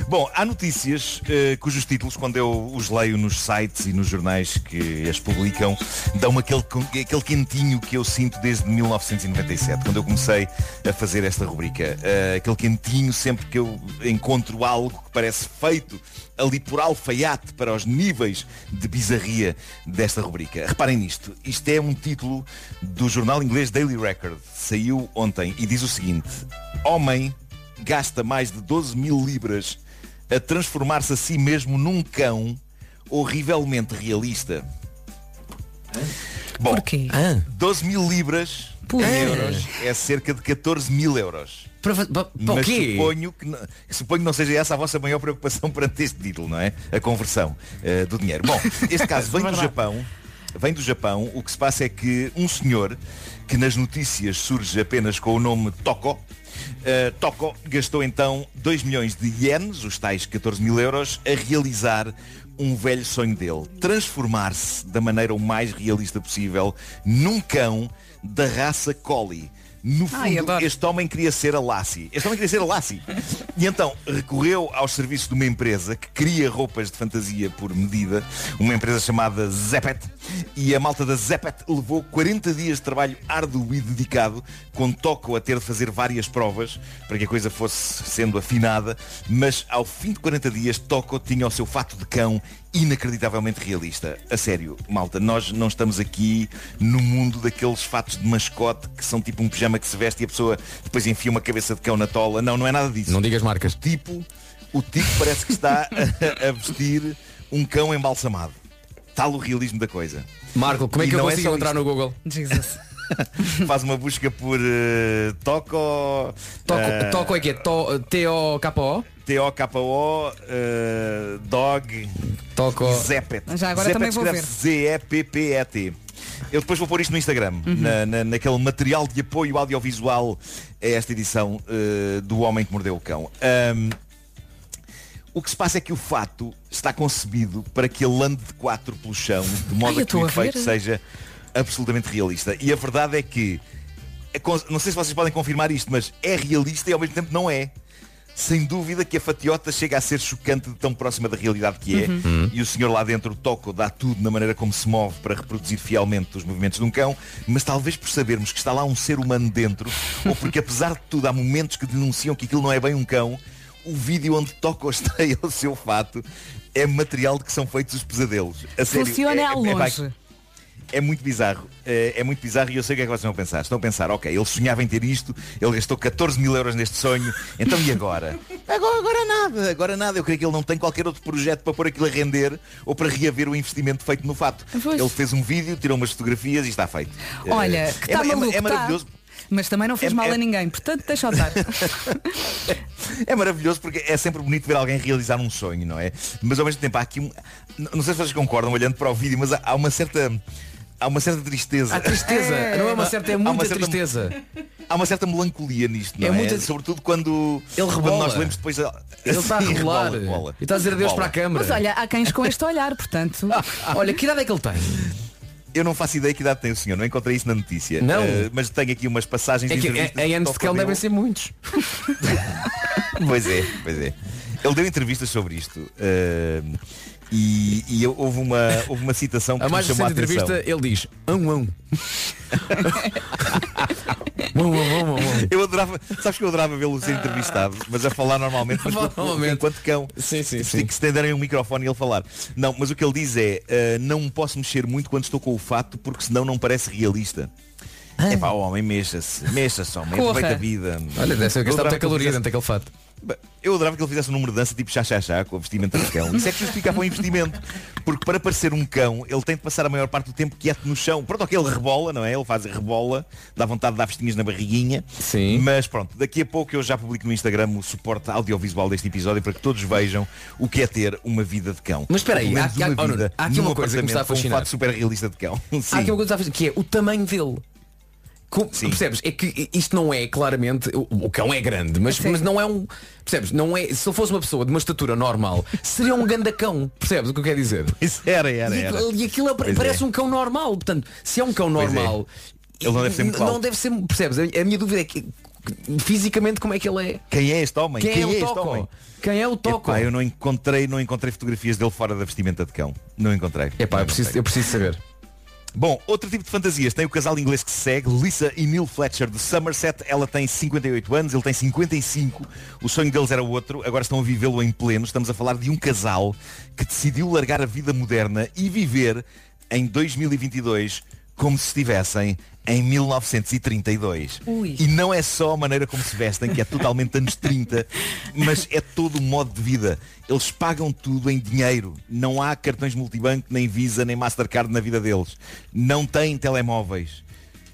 Bom, há notícias uh, cujos títulos, quando eu os leio nos sites e nos jornais que as publicam, dão-me aquele, aquele quentinho que eu sinto desde 1997, quando eu comecei a fazer esta rubrica. Uh, aquele quentinho sempre que eu encontro algo que parece feito ali por alfaiate para os níveis de bizarria desta rubrica. Reparem nisto, isto é um título do jornal inglês Daily Record, saiu ontem e diz o seguinte, homem gasta mais de 12 mil libras a transformar-se a si mesmo num cão horrivelmente realista. Bom, Porquê? 12 mil libras Por em quê? euros é cerca de 14 mil euros. Para, para, para o Mas quê? suponho que, não- suponho que não seja essa a vossa maior preocupação perante este título, não é? A conversão eh, do dinheiro. Bom, este caso vem do. Japão. Vem do Japão. O que se passa é que um senhor, que nas notícias surge apenas com o nome Toko, Toko gastou então 2 milhões de ienes, os tais 14 mil euros, a realizar um velho sonho dele. Transformar-se da maneira o mais realista possível num cão da raça Collie. No fundo, Ai, adoro. este homem queria ser a Lassie. Este homem queria ser a Lassie. E então recorreu aos serviços de uma empresa que cria roupas de fantasia por medida, uma empresa chamada Zeppet. E a malta da Zeppet levou 40 dias de trabalho árduo e dedicado, com Toco a ter de fazer várias provas para que a coisa fosse sendo afinada. Mas ao fim de 40 dias, Toco tinha o seu fato de cão inacreditavelmente realista. A sério, malta, nós não estamos aqui no mundo daqueles fatos de mascote que são tipo um pijama que se veste e a pessoa depois enfia uma cabeça de cão na tola. Não, não é nada disso. Não digas marcas. O tipo, o tipo parece que está a, a vestir um cão embalsamado. Tal o realismo da coisa. Marco, como é E que eu não consigo só entrar isto. no Google? Jesus. Faz uma busca por eh, Toco. Toco, eh, toco é que é To- T-O-K-O? T-O-K-O, eh, Dog, Toco. e Zeppet. Já agora Zeppet também vou ver. escreve-se Z-E-P-P-E-T. Eu depois vou pôr isto no Instagram, Uhum. na, na- naquele material de apoio audiovisual a esta edição eh, do Homem que Mordeu o Cão. Ahm, o que se passa é que o fato está concebido para que ele ande de quatro pelo chão, de modo Ai, a que o efeito seja absolutamente realista. E a verdade é que, não sei se vocês podem confirmar isto, mas é realista e ao mesmo tempo não é. Sem dúvida que a fatiota chega a ser chocante de tão próxima da realidade que é. Uhum. E o senhor lá dentro, o Toco, dá tudo na maneira como se move para reproduzir fielmente os movimentos de um cão, mas talvez por sabermos que está lá um ser humano dentro, ou porque apesar de tudo há momentos que denunciam que aquilo não é bem um cão, o vídeo onde Toco estreia o seu fato é material de que são feitos os pesadelos. A sério, Funciona é- a é- é- longe. É muito bizarro. É, é muito bizarro e eu sei o que é que vocês vão pensar. Estão a pensar, ok, ele sonhava em ter isto, ele gastou 14 mil euros neste sonho, então e agora? Agora, agora nada, agora nada. Eu creio que ele não tem qualquer outro projeto para pôr aquilo a render ou para reaver o investimento feito no fato. Pois. Ele fez um vídeo, tirou umas fotografias e está feito. Olha, Eh, que é, está é- maluco, é tá. maravilhoso. Mas também não fez É- mal é- a ninguém, portanto deixa estar. É maravilhoso porque é sempre bonito ver alguém realizar um sonho, não é? Mas ao mesmo tempo há aqui um. Não sei se vocês concordam olhando para o vídeo, mas há uma certa. Há uma certa tristeza. Há tristeza. Não é uma certa, é Há uma muita certa- tristeza. Há uma certa melancolia nisto, não É é? muita- Sobretudo quando, Ele quando rebola. nós lemos depois. a- Ele está a rebolar. rebola, rebola. E está a dizer adeus para a câmara. Mas olha, há cães com este olhar, portanto. Olha, que idade é que ele tem? Eu não faço ideia que idade tem o senhor, não encontrei isso na notícia. Não. Eh, mas tenho aqui umas passagens É de que entrevistas em anos de cão deu. devem ser muitos. Pois é, pois é. Ele deu entrevistas sobre isto. eh, e e eu- houve, uma, houve uma citação que A mais me chamou a atenção. entrevista ele diz um um. um, um, um, um. Eu adorava, sabes que eu adorava vê-lo ser entrevistado, mas a falar normalmente, mas falar normalmente. enquanto cão. Sim, sim, Tipo, sim. Que se tenderem um microfone e ele falar. Não, mas o que ele diz é, eh, não posso mexer muito quando estou com o fato, porque senão não parece realista. É pá, homem, mexa-se, mexa-se, homem, Corra. aproveita a vida. Olha, deve ser Eu gastar adorava muita que ele caloria fizesse- dentro daquele fato. Eu adorava que ele fizesse um número de dança tipo chá-chá-chá com o vestimento de cão. Isso é que justificava o investimento. Porque para parecer um cão, ele tem de passar a maior parte do tempo quieto no chão. Pronto, ok, ele rebola, não é? Ele faz rebola, dá vontade de dar vestinhas na barriguinha. Sim. Mas pronto, daqui a pouco eu já publico no Instagram o suporte audiovisual deste episódio para que todos vejam o que é ter uma vida de cão. Mas espera aí, há- há- vida há aqui uma coisa que me está a com um fascinar. fato super realista de cão. Há Sim. aqui uma coisa que é o tamanho dele. Co- percebes? É que isto não é claramente. O, o cão é grande, mas, mas não é um. Percebes? Não é. Se ele fosse uma pessoa de uma estatura normal, seria um gandacão. Percebes o que eu quero dizer? Isso era, era, E, era. aquilo- e aquilo é- Pois parece é. um cão normal. Portanto, se é um cão Pois é. normal. Ele não deve ser muito Não alto. deve ser. Percebes? A, a minha dúvida é que fisicamente como é que ele é? Quem é este homem? Quem, é, o este Toco? homem? Quem é o Toco? Epá, eu não encontrei, não encontrei fotografias dele fora da vestimenta de cão. Não encontrei. Epá, Não eu preciso, eu preciso saber. Bom, outro tipo de fantasias. Tem o casal inglês que se segue, Lisa e Neil Fletcher de Somerset. Ela tem 58 anos, ele tem 55. O sonho deles era outro, agora estão a vivê-lo em pleno. Estamos a falar de um casal que decidiu largar a vida moderna e viver em 2022 como se estivessem em 1932. Ui. E não é só a maneira como se vestem, que é totalmente anos 30, mas é todo o modo de vida. Eles pagam tudo em dinheiro. Não há cartões multibanco, nem Visa, nem Mastercard na vida deles. Não têm telemóveis.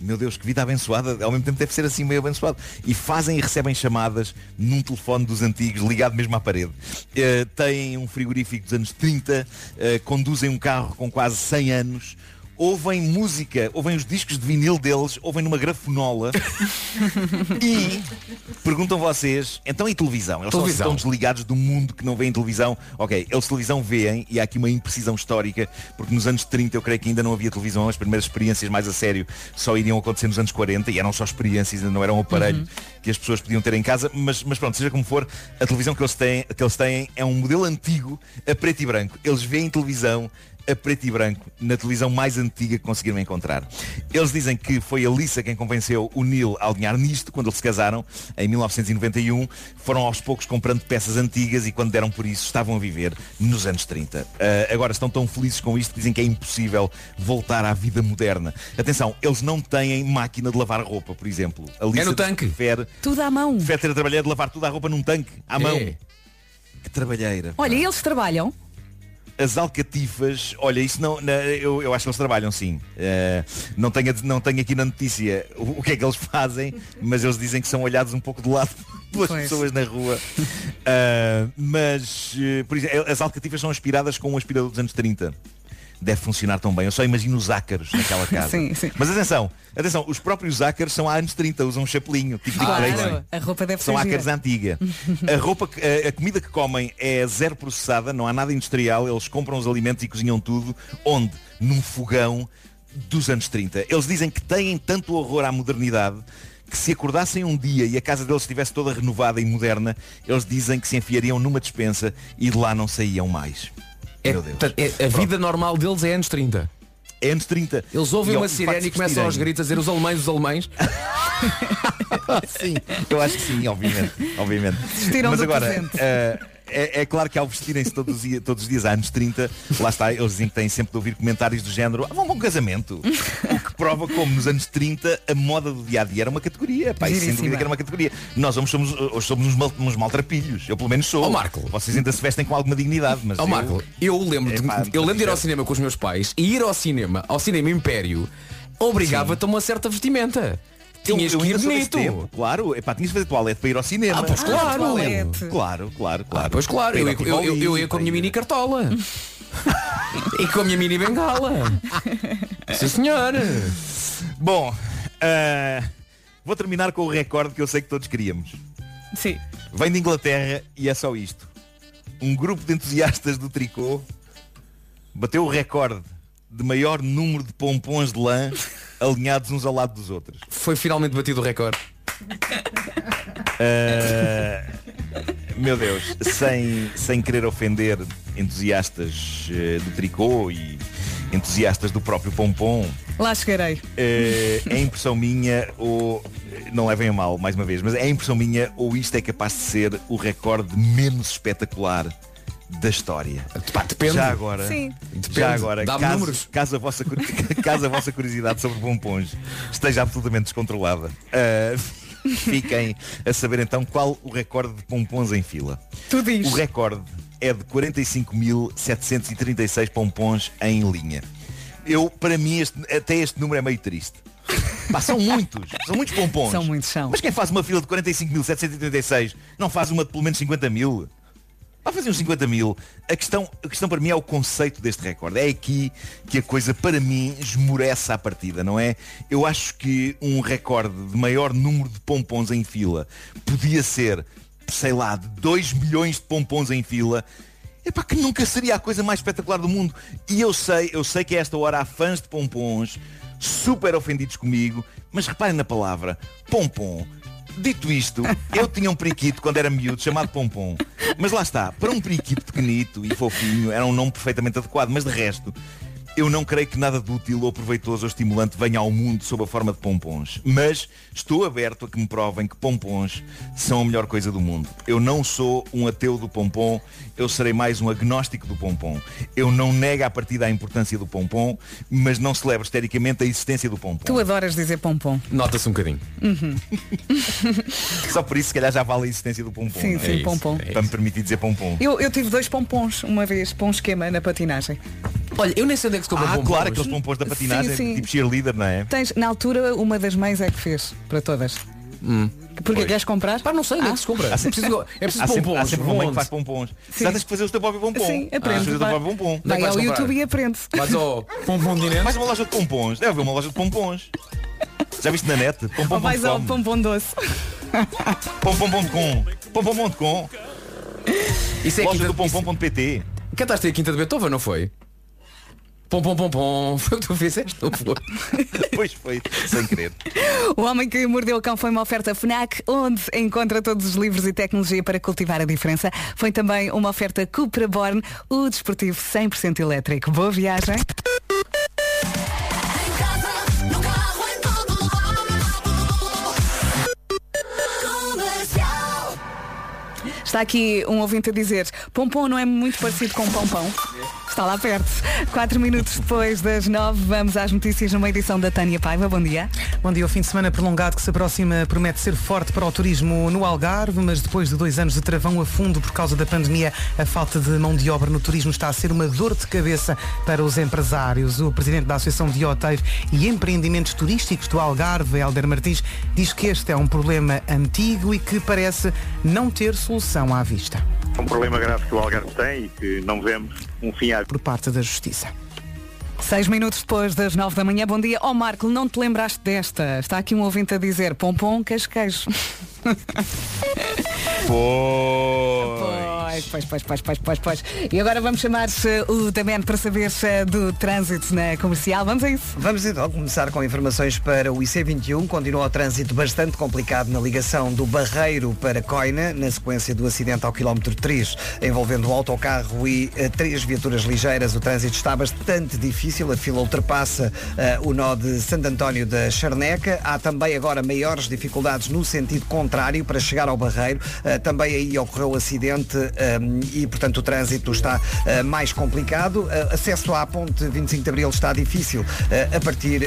Meu Deus, que vida abençoada. Ao mesmo tempo deve ser assim meio abençoado. E fazem e recebem chamadas num telefone dos antigos, ligado mesmo à parede. Eh, têm um frigorífico dos anos 30, eh, conduzem um carro com quase 100 anos, ouvem música, ouvem os discos de vinil deles, ouvem numa grafonola e perguntam vocês, então e televisão? Eles só Televisão. estão desligados do mundo que não veem televisão. Ok, eles televisão veem e há aqui uma imprecisão histórica, porque nos anos 30 eu creio que ainda não havia televisão, as primeiras experiências mais a sério só iriam acontecer nos anos 40 e eram só experiências, ainda não era um aparelho Uhum. que as pessoas podiam ter em casa, mas, mas pronto, seja como for, a televisão que eles, têm, que eles têm é um modelo antigo a preto e branco. Eles veem televisão a preto e branco na televisão mais antiga que conseguiram encontrar. Eles dizem que foi a Lisa quem convenceu o Neil a alinhar nisto quando eles se casaram em 1991. Foram aos poucos comprando peças antigas e quando deram por isso estavam a viver nos anos 30. Ah, agora estão tão felizes com isto que dizem que é impossível voltar à vida moderna. Atenção, eles não têm máquina de lavar roupa, por exemplo. A Lisa É no tanque. Prefere, Tudo à mão. prefere ter a trabalhar de lavar toda a roupa num tanque, à mão. É. Que trabalheira. Olha, e eles trabalham? As alcatifas, olha, isso não, na- eu, eu acho que eles trabalham sim. Eh, não, tenho, não tenho aqui na notícia o, o que é que eles fazem, mas eles dizem que são olhados um pouco de lado pelas Pois. pessoas na rua. Ah, mas, eh, por exemplo, as alcatifas são aspiradas com um aspirador dos anos 30. Deve funcionar tão bem. Eu só imagino os ácaros naquela casa. Sim, sim. Mas atenção, atenção, os próprios ácaros são há anos 30, usam um chapelinho, tipo de Claro, Crazy. a roupa deve São ácaros gira. antiga. A roupa, a, a comida que comem é zero processada, não há nada industrial, eles compram os alimentos e cozinham tudo, onde? Num fogão dos anos 30. Eles dizem que têm tanto horror à modernidade que se acordassem um dia e a casa deles estivesse toda renovada e moderna, eles dizem que se enfiariam numa despensa e de lá não saíam mais. É, Meu Deus. portanto, é- a vida normal deles é anos 30. É anos 30. Eles ouvem E, uma ao- de sirene e começam aos gritos a dizer os alemães, os alemães. sim, eu acho que sim, obviamente. obviamente. Mas agora, presente. Eh, é, é claro que ao vestirem-se todos, todos os dias há anos 30, lá está, eles dizem que têm sempre de ouvir comentários do género, ah, vão para um casamento. o que prova como nos anos 30 a moda do dia a dia era uma categoria. Pá, isso sem dúvida que era uma categoria. Nós somos, somos, hoje somos uns, mal, uns maltrapilhos. Eu pelo menos sou. Ó, Marco. Vocês ainda se vestem com alguma dignidade, mas. Ó eu- Marco, eu lembro, de, Epá, eu lembro de ir ao cinema com os meus pais e ir ao cinema, ao cinema Império, obrigava-te a uma certa vestimenta. Tinhas eu que ir bonito. tempo, claro, epá, tinhas de fazer toalete para ir ao cinema. Ah, pois claro. toalete. Claro, claro, claro. Ah, pois claro, eu, eu, eu, eu ia com a minha mini cartola. e com a minha mini bengala. Sim senhor. Bom, ah, vou terminar com o recorde que eu sei que todos queríamos. Sim. Vem de Inglaterra e é só isto. Um grupo de entusiastas do tricô bateu o recorde de maior número de pompons de lã alinhados uns ao lado dos outros. Foi finalmente batido o recorde. Ah, meu Deus, sem, sem querer ofender entusiastas eh, do tricô e entusiastas do próprio pompom, Lá chegarei. eh, é impressão minha ou não levem a mal mais uma vez, mas é impressão minha ou isto é capaz de ser o recorde menos espetacular da história. Pá, depende. Já agora, Sim. Depende. já agora, Dá-me caso, números. caso a vossa, caso a vossa curiosidade sobre pompons esteja absolutamente descontrolada, ah, fiquem a saber então qual o recorde de pompons em fila. Tu diz. O recorde é de 45.736 pompons em linha. Eu, para mim, este- até este número é meio triste. Pá, são muitos, são muitos pompons. São muitos, são. Mas quem faz uma fila de 45.736 não faz uma de pelo menos 50 mil? Vai fazer uns 50 mil. A questão, a questão para mim é o conceito deste recorde. É aqui que a coisa para mim esmorece à partida, não é? Eu acho que um recorde de maior número de pompons em fila podia ser, sei lá, de 2 milhões de pompons em fila. Epá, que nunca seria a coisa mais espetacular do mundo. E eu sei, eu sei que a esta hora há fãs de pompons super ofendidos comigo, mas reparem na palavra, pompom. Dito isto, eu tinha um periquito quando era miúdo chamado Pompom. Mas lá está, para um periquito pequenito e fofinho era um nome perfeitamente adequado, mas de resto, eu não creio que nada de útil ou proveitoso ou estimulante venha ao mundo sob a forma de pompons. Mas estou aberto a que me provem que pompons são a melhor coisa do mundo. Eu não sou um ateu do pompom, eu serei mais um agnóstico do pompom. Eu não nego a partida a importância do pompom, mas não celebro histericamente a existência do pompom. Tu adoras dizer pompom. Nota-se um bocadinho. Uhum. Só por isso, se calhar, já vale a existência do pompom. Sim, é? sim, É isso, pompom. é Para me permitir dizer pompom. Eu, eu tive dois pompons uma vez para um esquema na patinagem. Olha, eu nem sei onde é que se compra Ah, pompons. claro, aqueles pompons da patinagem, Sim, sim. tipo cheerleader, não é? Tens, na altura, uma das mães é que fez para todas. Porque queres comprar? Pá, não sei onde é que se compra. É preciso, é preciso há sempre, pompons. há sempre uma mãe que faz pompons. Sim. Já tens que fazer o teu próprio pompom. Sim, Ah, aprende. teu vai. pompom. É Vai vais ao comprar? YouTube e aprende. Vais ao pompom dinheiro. Mais uma loja de pompons. Deve haver uma loja de pompons. Já viste na net? Ou vais ao pompom doce. Pompom.com. Pompom.com. Isso é Loja do pompom.pt. Cantaste a Quinta de Beethoven, não foi? Pom, pom, pom, pom. Foi o que tu fizeste, não foi? Pois foi, sem querer. O Homem que Mordeu o Cão foi uma oferta FNAC, onde encontra todos os livros e tecnologia para cultivar a diferença. Foi também uma oferta Cupra Born, o desportivo 100% elétrico. Boa viagem. Está aqui um ouvinte a dizer Pompom não é muito parecido com pompom Está lá perto Quatro minutos depois das nove Vamos às notícias numa edição da Tânia Paiva Bom dia Bom dia, o fim de semana prolongado que se aproxima promete ser forte para o turismo no Algarve, mas depois de dois anos de travão a fundo por causa da pandemia, a falta de mão de obra no turismo está a ser uma dor de cabeça para os empresários. O presidente da Associação de Hotéis e Empreendimentos Turísticos do Algarve, Helder Martins, diz que este é um problema antigo e que parece não ter solução à vista. Um problema grave que o Algarve tem e que não vemos um fim à Por parte da Justiça. Seis minutos depois das nove da manhã. Bom dia. Ó Marco, não te lembraste desta? Está aqui um ouvinte a dizer Pompom, queijo, queijo Pois, pois, pois, pois, pois, pois, pois. E agora vamos chamar eh, o Tamén para saber eh, do trânsito na comercial. Vamos a isso. Vamos então começar com informações para o IC21. Continua o trânsito bastante complicado na ligação do Barreiro para Coina, na sequência do acidente ao quilómetro 3, envolvendo o autocarro e eh, três viaturas ligeiras. O trânsito está bastante difícil. A fila ultrapassa eh, o nó de Santo António da Charneca. Há também agora maiores dificuldades no sentido contrário para chegar ao Barreiro. Eh, também aí ocorreu o acidente e, portanto, o trânsito está eh, mais complicado. Eh, acesso à ponte 25 de Abril está difícil eh, a partir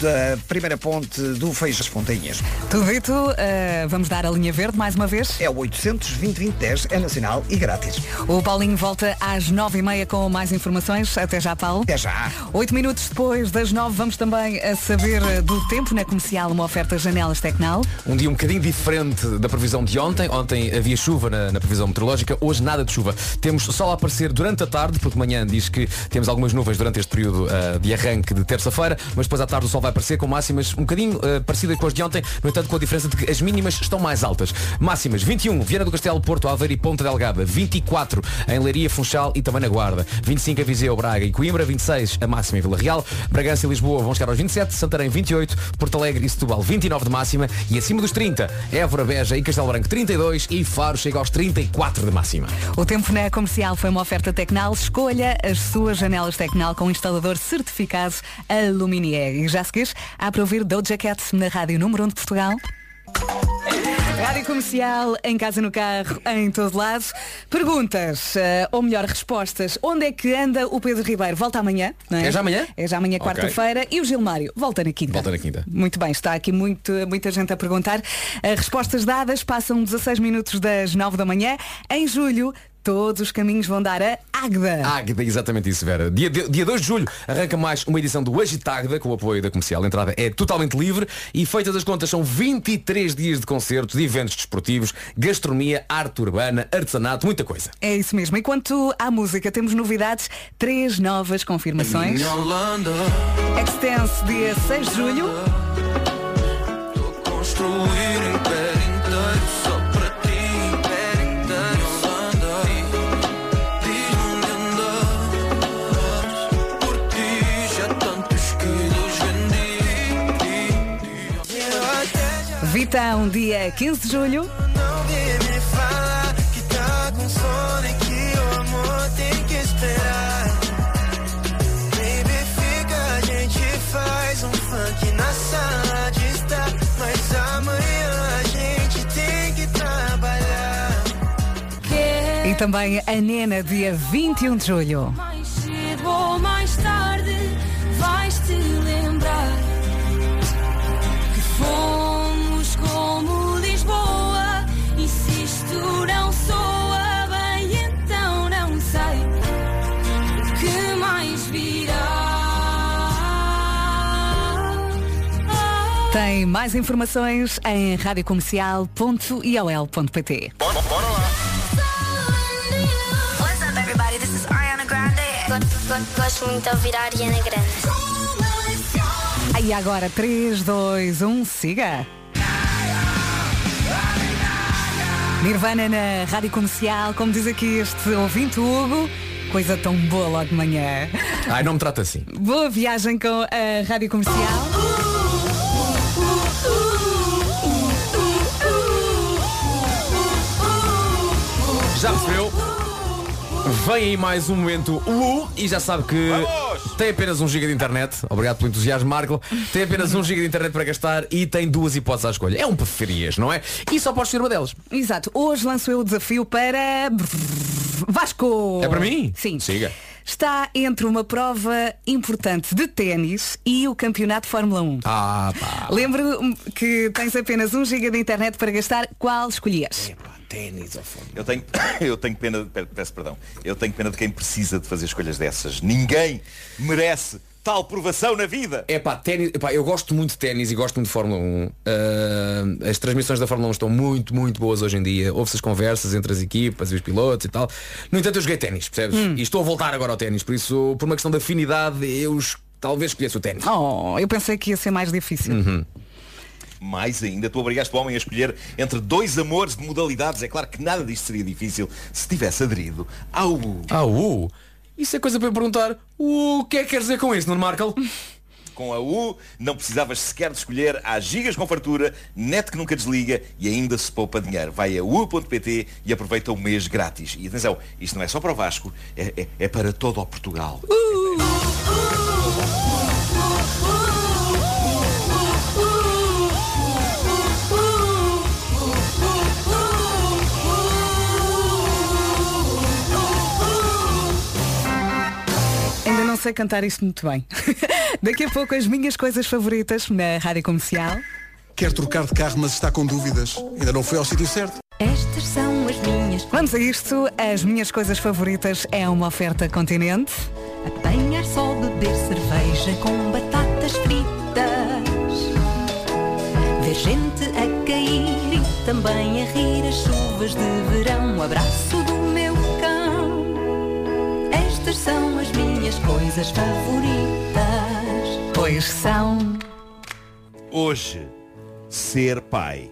da primeira ponte do Feijão das Fontainhas. Tudo dito, eh, vamos dar a linha verde mais uma vez. É o 800 2010 é nacional e grátis. O Paulinho volta às nove e meia com mais informações. Até já, Paulo. Até já. Oito minutos depois das nove, vamos também a saber do tempo na comercial, uma oferta Janelas Tecnal. Um dia um bocadinho diferente da previsão de ontem. Ontem havia chuva na, na previsão meteorológica, hoje nada de chuva. Temos sol a aparecer durante a tarde, porque de manhã diz que temos algumas nuvens durante este período ah, de arranque de terça-feira, mas depois à tarde o sol vai aparecer com máximas um bocadinho ah, parecidas com as de ontem, no entanto com a diferença de que as mínimas estão mais altas. Máximas 21, Viana do Castelo, Porto, Aveiro e Ponta Delgada, 24 em Leiria, Funchal e também na Guarda, 25 em Viseu, Braga e Coimbra, 26 a máxima em Vila Real, Bragança e Lisboa vão chegar aos 27, Santarém 28, Porto Alegre e Setúbal 29 de máxima e acima dos 30, Évora, Beja e Castelo Branco 32 e Faro chega aos 34 de máxima. O tempo na comercial foi uma oferta Tecnal. Escolha as suas janelas Tecnal com instalador certificado Aluminier. E já seguires, há para ouvir Doja Cat na Rádio Número 1 de Portugal. Rádio Comercial, em casa, no carro, em todo lado. Perguntas, eh, ou melhor, respostas. Onde é que anda o Pedro Ribeiro? Volta amanhã, não é? É já amanhã? É já amanhã, quarta-feira. E o Gilmário? Volta na quinta. Volta na quinta. Muito bem, está aqui muito, muita gente a perguntar. As respostas dadas passam 16 minutos das 9 da manhã. Em julho todos os caminhos vão dar a Águeda. Águeda, exatamente isso, Vera. Dia, dia, dia 2 de julho arranca mais uma edição do Agitagda com o apoio da comercial. A entrada é totalmente livre e feitas as contas são 23 dias de concertos, de eventos desportivos, gastronomia, arte urbana, artesanato, muita coisa. É isso mesmo. E quanto à música, temos novidades, três novas confirmações. Extense, dia 6 de julho. A gente tem que trabalhar E também a Nena, dia 21 de julho. Tem mais informações em radiocomercial.iol.pt. What's up, everybody? This is Ariana Grande. Gosto muito de ouvir a Ariana Grande. Aí agora, 3, 2, 1, siga. Nirvana na Rádio Comercial, como diz aqui este ouvinte Hugo, coisa tão boa logo de manhã. Ai, não me trata assim. Boa viagem com a Rádio Comercial. Já percebeu? Vem aí mais um momento U e já sabe que tem apenas 1 GB de internet. Obrigado pelo entusiasmo, Marco. Tem apenas 1 GB de internet para gastar e tem duas hipóteses à escolha. É um preferias, não é? E só podes ser uma delas. Exato. Hoje lanço eu o desafio para Vasco. É para mim? Sim. Siga. Está entre uma prova importante de ténis e o campeonato de Fórmula 1. Ah, pá. Lembro que tens apenas 1 GB de internet para gastar. Qual escolhias? Ténis ao fundo. Eu tenho, eu tenho pena, de- peço perdão, eu tenho pena de quem precisa de fazer escolhas dessas. Ninguém merece tal provação na vida. É pá, ténis, epá, eu gosto muito de ténis e gosto muito de Fórmula 1. Ah, as transmissões da Fórmula 1 estão muito, muito boas hoje em dia. Ouve-se as conversas entre as equipas e os pilotos e tal. No entanto, eu joguei ténis, percebes? Hum. E estou a voltar agora ao ténis, por isso, por uma questão de afinidade, eu talvez escolhesse o ténis. Oh, eu pensei que ia ser mais difícil. Uhum. Mais ainda, tu obrigaste o homem a escolher entre dois amores de modalidades. É claro que nada disto seria difícil se tivesse aderido ao U. Ao U? Isso é coisa para eu perguntar. O que é que quer dizer com isso, Nuno Markel? Com a U não precisavas sequer de escolher, há gigas com fartura, net que nunca desliga e ainda se poupa dinheiro. Vai a u.pt e aproveita o mês grátis. E atenção, isto não é só para o Vasco, é, é- é para todo o Portugal. Ainda não sei cantar isto muito bem. Daqui a pouco as minhas coisas favoritas na Rádio Comercial. Quer trocar de carro, mas está com dúvidas. Ainda não foi ao sítio certo. Estas são as minhas. Vamos a isto. As minhas coisas favoritas é uma oferta continente. Apanhar só beber cerveja com batatas fritas. Ver gente a cair e também a rir as chuvas de verão. Um abraço do meu cão. Estas são coisas favoritas. Pois são. Hoje, ser pai.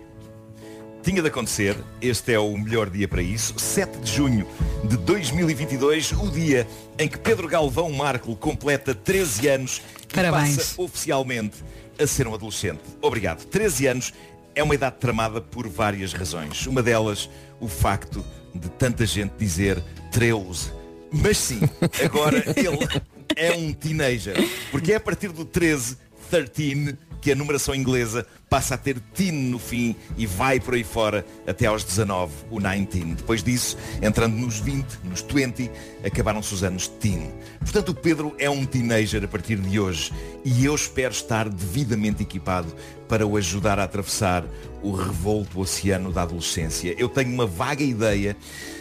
Tinha de acontecer, este é o melhor dia para isso, 7 de junho de 2022, o dia em que Pedro Galvão Marco completa 13 anos e Parabéns. passa oficialmente a ser um adolescente. Obrigado. 13 anos é uma idade tramada por várias razões. Uma delas, o facto de tanta gente dizer 13. Mas sim, agora ele é um teenager. Porque é a partir do 13, 13, que a numeração inglesa passa a ter teen no fim e vai por aí fora até aos 19, o 19. Depois disso, entrando nos 20, nos 20, acabaram-se os anos teen. Portanto, o Pedro é um teenager a partir de hoje e eu espero estar devidamente equipado para o ajudar a atravessar o revolto oceano da adolescência. Eu tenho uma vaga ideia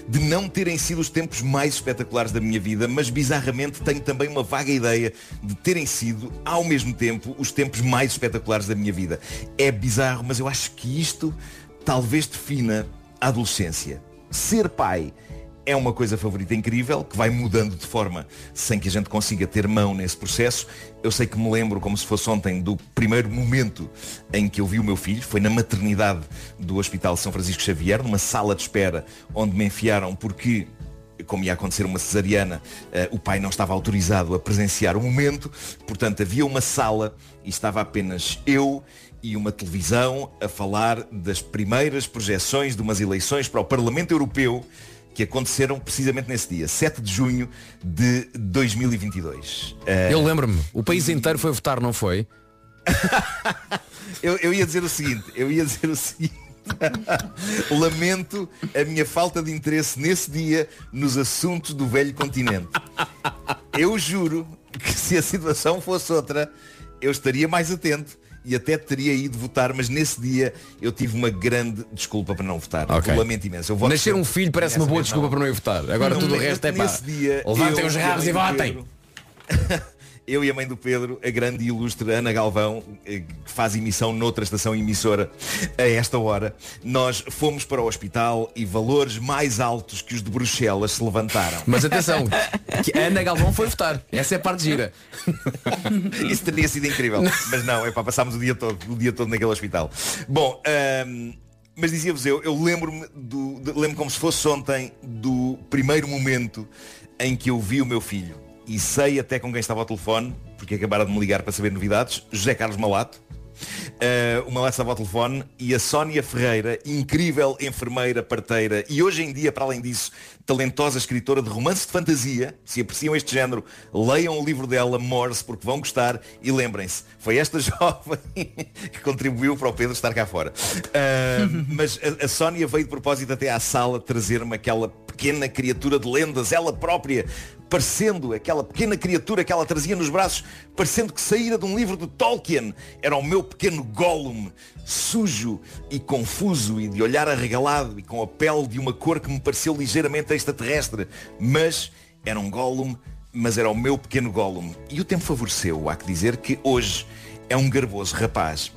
de não terem sido os tempos mais espetaculares da minha vida, mas bizarramente tenho também uma vaga ideia de terem sido, ao mesmo tempo, os tempos mais espetaculares da minha vida. É bizarro, mas eu acho que isto talvez defina a adolescência. Ser pai é uma coisa favorita incrível, que vai mudando de forma sem que a gente consiga ter mão nesse processo. Eu sei que me lembro, como se fosse ontem, do primeiro momento em que eu vi o meu filho. Foi na maternidade do Hospital São Francisco Xavier, numa sala de espera, onde me enfiaram porque como ia acontecer uma cesariana, eh, o pai não estava autorizado a presenciar o momento, portanto havia uma sala e estava apenas eu e uma televisão a falar das primeiras projeções de umas eleições para o Parlamento Europeu que aconteceram precisamente nesse dia, 7 de junho de 2022. Eh, Eu lembro-me, o país inteiro foi votar, não foi? eu, eu ia dizer o seguinte, eu ia dizer o seguinte. Lamento a minha falta de interesse nesse dia nos assuntos do velho continente. Eu juro que se a situação fosse outra, eu estaria mais atento e até teria ido votar, mas nesse dia eu tive uma grande desculpa para não votar. Ok. Eu lamento imenso. Eu Nascer um filho parece uma boa desculpa não. para não ir votar. Agora Não, tudo o resto é pá. dia, Levantem eu os rabos e votem. Eu e a mãe do Pedro, a grande e ilustre Ana Galvão, eh, que faz emissão noutra estação emissora a esta hora, nós fomos para o hospital e valores mais altos que os de Bruxelas se levantaram. Mas atenção, que Ana Galvão foi votar. Essa é a parte gira. Isso teria sido incrível. Mas não, é para passámos o dia todo, o dia todo naquele hospital. Bom, ahm, mas dizia-vos eu, eu lembro-me do. lembro como se fosse ontem do primeiro momento em que eu vi o meu filho. E sei até com quem estava ao telefone, porque acabaram de me ligar para saber novidades, José Carlos Malato. Uh, o Malato estava ao telefone e a Sónia Ferreira, incrível enfermeira, parteira e hoje em dia, para além disso, talentosa escritora de romance de fantasia. Se apreciam este género, leiam o livro dela, Morse, porque vão gostar e lembrem-se, foi esta jovem que contribuiu para o Pedro estar cá fora. Uh, mas a, a Sónia veio de propósito até à sala trazer-me aquela pequena criatura de lendas, ela própria, parecendo aquela pequena criatura que ela trazia nos braços, parecendo que saíra de um livro de Tolkien. Era o meu pequeno Gollum, sujo e confuso e de olhar arregalado e com a pele de uma cor que me pareceu ligeiramente extraterrestre. Mas era um Gollum, mas era o meu pequeno Gollum. E o tempo favoreceu, há que dizer que hoje é um garboso rapaz.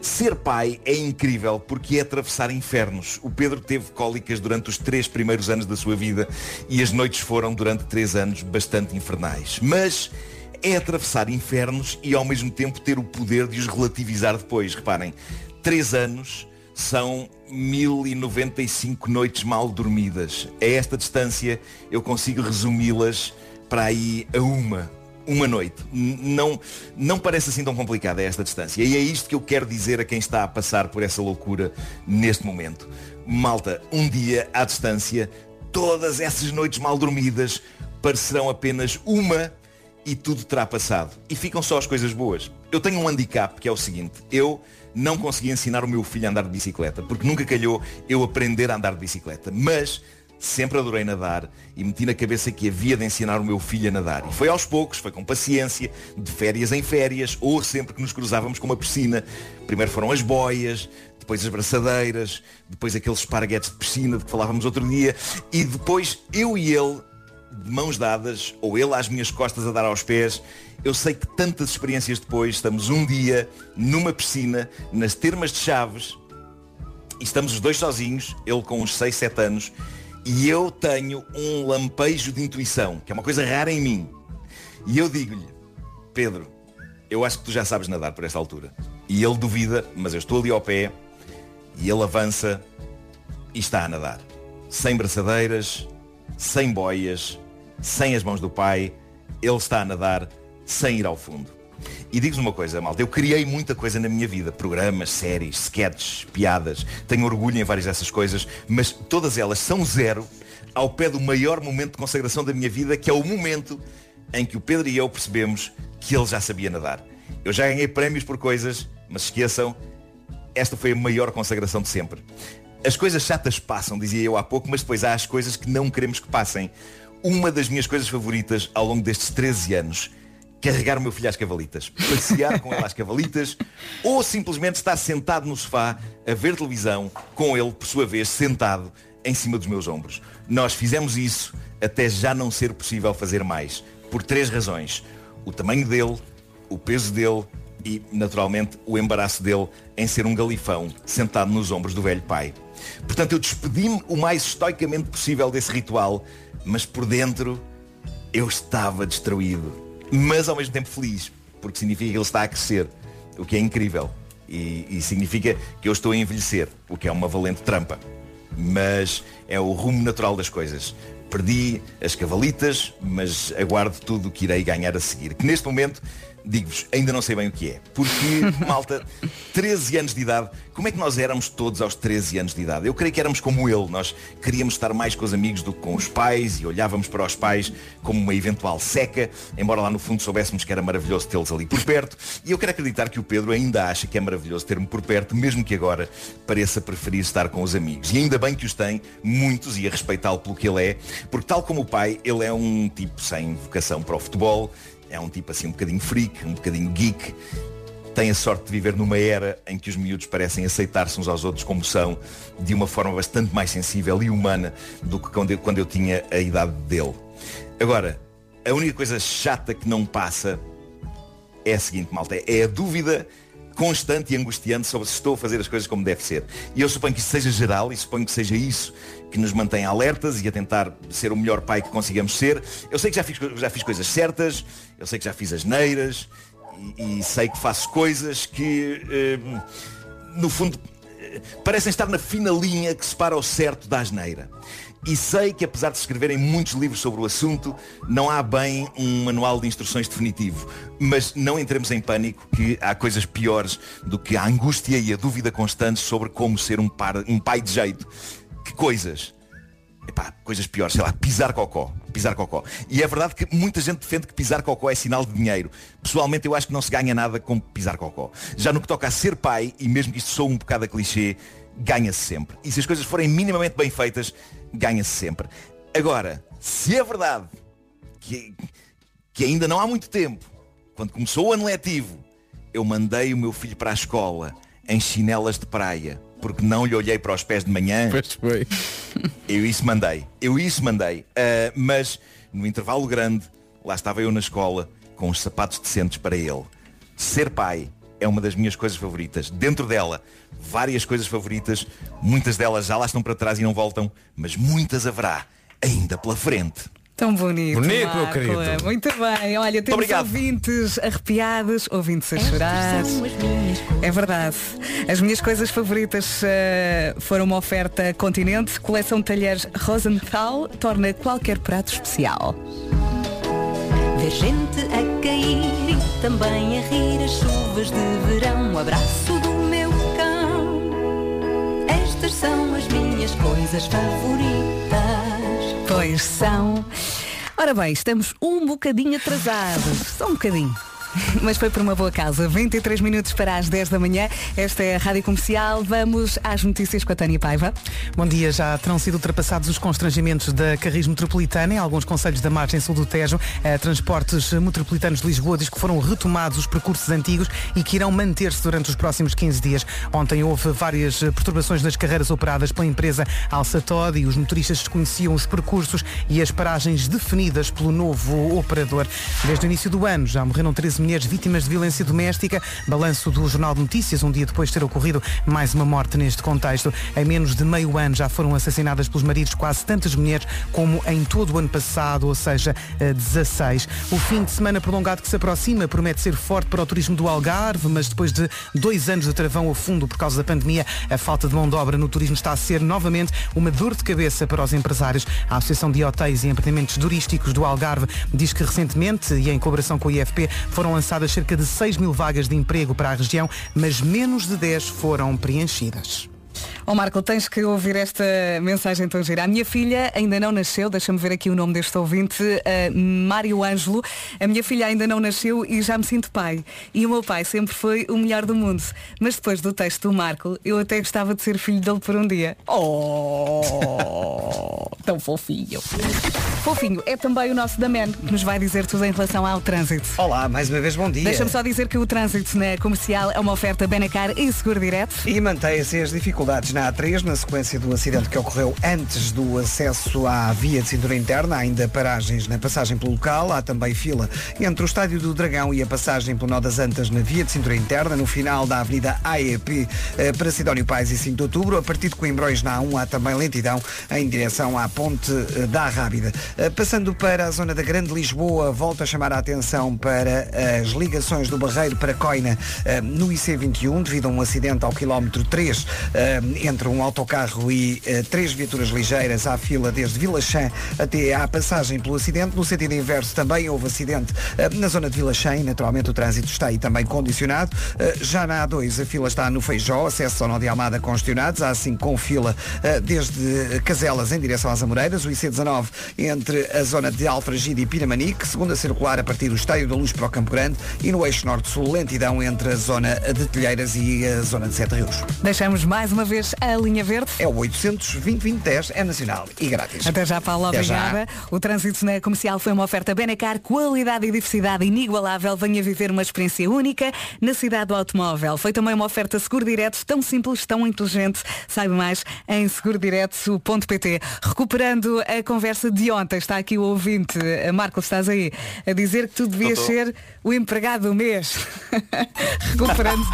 Ser pai é incrível porque é atravessar infernos. O Pedro teve cólicas durante os três primeiros anos da sua vida e as noites foram durante três anos bastante infernais. Mas é atravessar infernos e ao mesmo tempo ter o poder de os relativizar depois. Reparem, três anos são 1095 noites mal dormidas. A esta distância eu consigo resumi-las para aí a uma uma noite. Não, não parece assim tão complicada esta distância. E é isto que eu quero dizer a quem está a passar por essa loucura neste momento. Malta, um dia à distância, todas essas noites mal dormidas parecerão apenas uma e tudo terá passado. E ficam só as coisas boas. Eu tenho um handicap que é o seguinte. Eu não consegui ensinar o meu filho a andar de bicicleta, porque nunca calhou eu aprender a andar de bicicleta. Mas sempre adorei nadar e meti na cabeça que havia de ensinar o meu filho a nadar. E foi aos poucos, foi com paciência, de férias em férias, ou sempre que nos cruzávamos com uma piscina. Primeiro foram as boias, depois as braçadeiras, depois aqueles esparguetes de piscina de que falávamos outro dia, e depois eu e ele, de mãos dadas, ou ele às minhas costas a dar aos pés, eu sei que tantas experiências depois, estamos um dia numa piscina, nas termas de Chaves, e estamos os dois sozinhos, ele com uns 6, 7 anos, e eu tenho um lampejo de intuição, que é uma coisa rara em mim. E eu digo-lhe, Pedro, eu acho que tu já sabes nadar por esta altura. E ele duvida, mas eu estou ali ao pé, e ele avança e está a nadar. Sem braçadeiras, sem boias, sem as mãos do pai, ele está a nadar sem ir ao fundo. E digo-vos uma coisa, malta, eu criei muita coisa na minha vida, programas, séries, sketches, piadas, tenho orgulho em várias dessas coisas, mas todas elas são zero ao pé do maior momento de consagração da minha vida, que é o momento em que o Pedro e eu percebemos que ele já sabia nadar. Eu já ganhei prémios por coisas, mas esqueçam, esta foi a maior consagração de sempre. As coisas chatas passam, dizia eu há pouco, mas depois há as coisas que não queremos que passem. Uma das minhas coisas favoritas ao longo destes 13 anos, carregar o meu filho às cavalitas, passear com ele às cavalitas, ou simplesmente estar sentado no sofá a ver televisão, com ele, por sua vez, sentado em cima dos meus ombros. Nós fizemos isso até já não ser possível fazer mais, por três razões. O tamanho dele, o peso dele e, naturalmente, o embaraço dele em ser um galifão sentado nos ombros do velho pai. Portanto, eu despedi-me o mais estoicamente possível desse ritual, mas por dentro eu estava destruído. Mas ao mesmo tempo feliz, porque significa que ele está a crescer, o que é incrível. E, e significa que eu estou a envelhecer, o que é uma valente trampa. Mas é o rumo natural das coisas. Perdi as cavalitas, mas aguardo tudo o que irei ganhar a seguir. Que neste momento digo-vos, ainda não sei bem o que é. Porque, malta, 13 anos de idade, como é que nós éramos todos aos 13 anos de idade? Eu creio que éramos como ele, nós queríamos estar mais com os amigos do que com os pais e olhávamos para os pais como uma eventual seca, embora lá no fundo soubéssemos que era maravilhoso tê-los ali por perto. E eu quero acreditar que o Pedro ainda acha que é maravilhoso ter-me por perto, mesmo que agora pareça preferir estar com os amigos. E ainda bem que os tem, muitos, e a respeitá-lo pelo que ele é, porque tal como o pai, ele é um tipo sem vocação para o futebol, é um tipo assim um bocadinho freak, um bocadinho geek. Tem a sorte de viver numa era em que os miúdos parecem aceitar-se uns aos outros como são, de uma forma bastante mais sensível e humana do que quando eu, quando eu tinha a idade dele. Agora, a única coisa chata que não passa é a seguinte, malta, é a dúvida constante e angustiante sobre se estou a fazer as coisas como deve ser. E eu suponho que isso seja geral e suponho que seja isso que nos mantém alertas e a tentar ser o melhor pai que consigamos ser. Eu sei que já fiz, já fiz coisas certas, eu sei que já fiz asneiras e, e sei que faço coisas que, eh, no fundo, eh, parecem estar na fina linha que separa o certo da asneira. E sei que apesar de se escreverem muitos livros sobre o assunto, não há bem um manual de instruções definitivo. Mas não entremos em pânico que há coisas piores do que a angústia e a dúvida constantes sobre como ser um, par, um pai de jeito. Que coisas? Epá, coisas piores, sei lá, pisar cocó. Pisar cocó. E é verdade que muita gente defende que pisar cocó é sinal de dinheiro. Pessoalmente eu acho que não se ganha nada com pisar cocó. Já no que toca a ser pai, e mesmo que isto sou um bocado a clichê, ganha-se sempre. E se as coisas forem minimamente bem feitas, ganha-se sempre. Agora, se é verdade que, que ainda não há muito tempo, quando começou o ano letivo, eu mandei o meu filho para a escola em chinelas de praia, porque não lhe olhei para os pés de manhã. Pois foi. Eu isso mandei. Eu isso mandei. Uh, mas no intervalo grande, lá estava eu na escola com os sapatos decentes para ele. Ser pai é uma das minhas coisas favoritas. Dentro dela, várias coisas favoritas. Muitas delas já lá estão para trás e não voltam, mas muitas haverá ainda pela frente. Tão bonito. Bonito, meu Marco. querido. Muito bem. Olha, temos obrigado. ouvintes arrepiados, ouvintes a chorar. É verdade. As minhas coisas favoritas eh, foram uma oferta Continente, coleção de talheres Rosenthal, torna qualquer prato especial. Ver gente a cair e também a rir as chuvas de verão. O abraço são as minhas coisas favoritas. Pois são. Ora bem, estamos um bocadinho atrasados. Só um bocadinho. Mas foi por uma boa causa. 23 minutos para as 10 da manhã. Esta é a Rádio Comercial. Vamos às notícias com a Tânia Paiva. Bom dia, já terão sido ultrapassados os constrangimentos da Carris Metropolitana em alguns conselhos da margem sul do Tejo. A Transportes Metropolitanos de Lisboa diz que foram retomados os percursos antigos e que irão manter-se durante os próximos 15 dias. Ontem houve várias perturbações nas carreiras operadas pela empresa Alça Todd e os motoristas desconheciam os percursos e as paragens definidas pelo novo operador. Desde o início do ano já morreram 13 mulheres vítimas de violência doméstica. Balanço do Jornal de Notícias, um dia depois de ter ocorrido mais uma morte neste contexto. Em menos de meio ano já foram assassinadas pelos maridos quase tantas mulheres como em todo o ano passado, ou seja, eh, 16. O fim de semana prolongado que se aproxima promete ser forte para o turismo do Algarve, mas depois de dois anos de travão a fundo por causa da pandemia, a falta de mão de obra no turismo está a ser novamente uma dor de cabeça para os empresários. A Associação de Hotéis e Empreendimentos Turísticos do Algarve diz que recentemente, e em colaboração com o IFP, foram lançadas cerca de 6 mil vagas de emprego para a região, mas menos de 10 foram preenchidas. Ó Marco, tens que ouvir esta mensagem tão gira. A minha filha ainda não nasceu, deixa-me ver aqui o nome deste ouvinte, uh, Mário Ângelo. A minha filha ainda não nasceu e já me sinto pai. E o meu pai sempre foi o melhor do mundo. Mas depois do texto do Marco, eu até gostava de ser filho dele por um dia. Oh, tão fofinho. Fofinho, é também o nosso Daman que nos vai dizer tudo em relação ao trânsito. Olá, mais uma vez bom dia. Deixa-me só dizer que o trânsito na comercial é uma oferta Benacar e Seguro Direto. E mantém-se as dificuldades na A3 na sequência do acidente que ocorreu antes do acesso à via de cintura interna. Há ainda paragens na passagem pelo local. Há também fila entre o Estádio do Dragão e a passagem pelo Nó das Antas na via de cintura interna. No final da Avenida AEP eh, para Sidónio Pais e 5 de Outubro. A partir de Coimbrões na A1 há também lentidão em direção à ponte eh, da Rábida. Eh, Passando para a zona da Grande Lisboa, volto a chamar a atenção para as ligações do Barreiro para Coina no IC21, devido a um acidente ao quilómetro 3 eh, entre um autocarro e eh, três viaturas ligeiras à fila desde Vila Chã até à passagem pelo acidente. No sentido inverso também houve acidente eh, na zona de Vila Chã e naturalmente o trânsito está aí também condicionado. Eh, Já na A2 a fila está no Feijó, acesso ao Nó de Almada congestionados, há assim com fila eh, desde Caselas em direção às Amoreiras, o IC19 entre a zona de Alfragide e Piramanique, segunda circular a partir do Estádio da Luz para o Campo Grande e no eixo norte-sul lentidão entre a zona de Telheiras e a zona de Sete Rios. Deixamos mais uma vez a linha verde. É o 800 2010 é nacional e grátis. Até já, Paulo, Até já. obrigada. O trânsito na comercial foi uma oferta Benacar, qualidade e diversidade inigualável. Venha viver uma experiência única na cidade do automóvel. Foi também uma oferta seguro direto, tão simples, tão inteligente. Saiba mais em segurodireto.pt. Recuperando a conversa de ontem, está aqui o ouvinte, a Marco, estás aí, a dizer que tu devias tô. ser o empregado do mês. Recuperando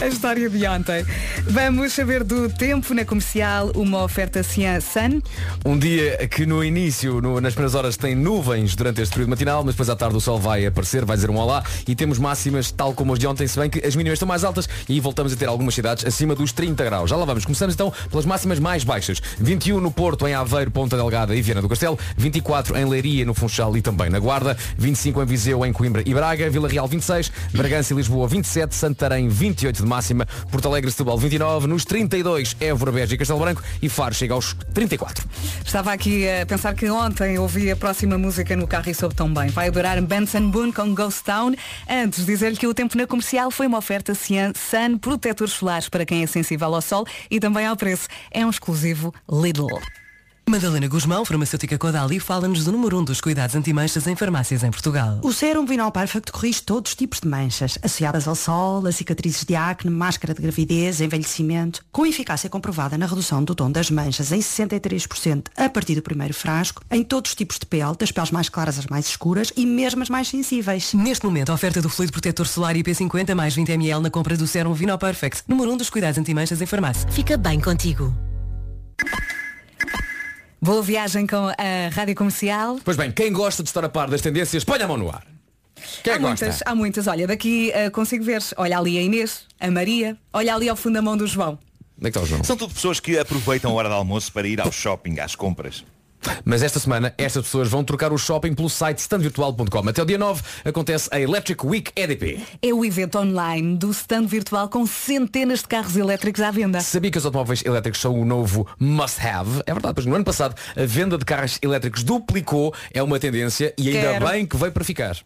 a história de ontem. Vamos saber do tempo na comercial, uma oferta Cian Sun. Um dia que no início, no- nas primeiras horas, tem nuvens durante este período matinal, mas depois à tarde o sol vai aparecer, vai dizer um olá e temos máximas tal como as de ontem, se bem que as mínimas estão mais altas e voltamos a ter algumas cidades acima dos 30 graus. Já lá vamos. Começamos então pelas máximas mais baixas. 21 no Porto, em Aveiro, Ponta Delgada e Viana do Castelo. 24 em Leiria, no Funchal e também na Guarda. 25 em Viseu, em Coimbra e Braga. Vila Real 26. Bragança e Lisboa 27. Santarém 28 de máxima. Porto Alegre e Setúbal 29. Nos 32 Évora, Beja e Castelo Branco. E Faro chega aos 34. Estava aqui a pensar que ontem ouvi a próxima música no carro e soube tão bem. Vai adorar Benson Boone com Ghost Town. Antes, dizer-lhe que o tempo na comercial foi uma oferta Cian Sun protetores solares para quem é sensível ao sol e também ao preço. É um exclusivo Lidl. Madalena Guzmão, farmacêutica Codali, fala-nos do número 1 um dos cuidados anti-manchas em farmácias em Portugal. O sérum Vinol Perfect corrige todos os tipos de manchas, associadas ao sol, a cicatrizes de acne, máscara de gravidez, envelhecimento, com eficácia comprovada na redução do tom das manchas em 63% a partir do primeiro frasco, em todos os tipos de pele, das peles mais claras às mais escuras e mesmo as mais sensíveis. Neste momento, a oferta do fluido protetor solar IP50 mais 20 ml na compra do sérum Vinol Perfect, número 1 um dos cuidados anti-manchas em farmácia. Fica bem contigo. Boa viagem com a Rádio Comercial. Pois bem, quem gosta de estar a par das tendências, põe a mão no ar. Quem há gosta? muitas, há muitas. Olha, daqui eh, consigo ver. Olha ali a Inês, a Maria, olha ali ao fundo da mão do João. Onde é que está o João? São tudo pessoas que aproveitam a hora de almoço para ir ao shopping, às compras. Mas esta semana, estas pessoas vão trocar o shopping pelo site standvirtual.com. Até o dia 9 acontece a Electric Week EDP. É o evento online do stand virtual com centenas de carros elétricos à venda. Sabia que os automóveis elétricos são o novo must-have? É verdade, pois no ano passado a venda de carros elétricos duplicou, é uma tendência e ainda Quero. bem que veio para ficar.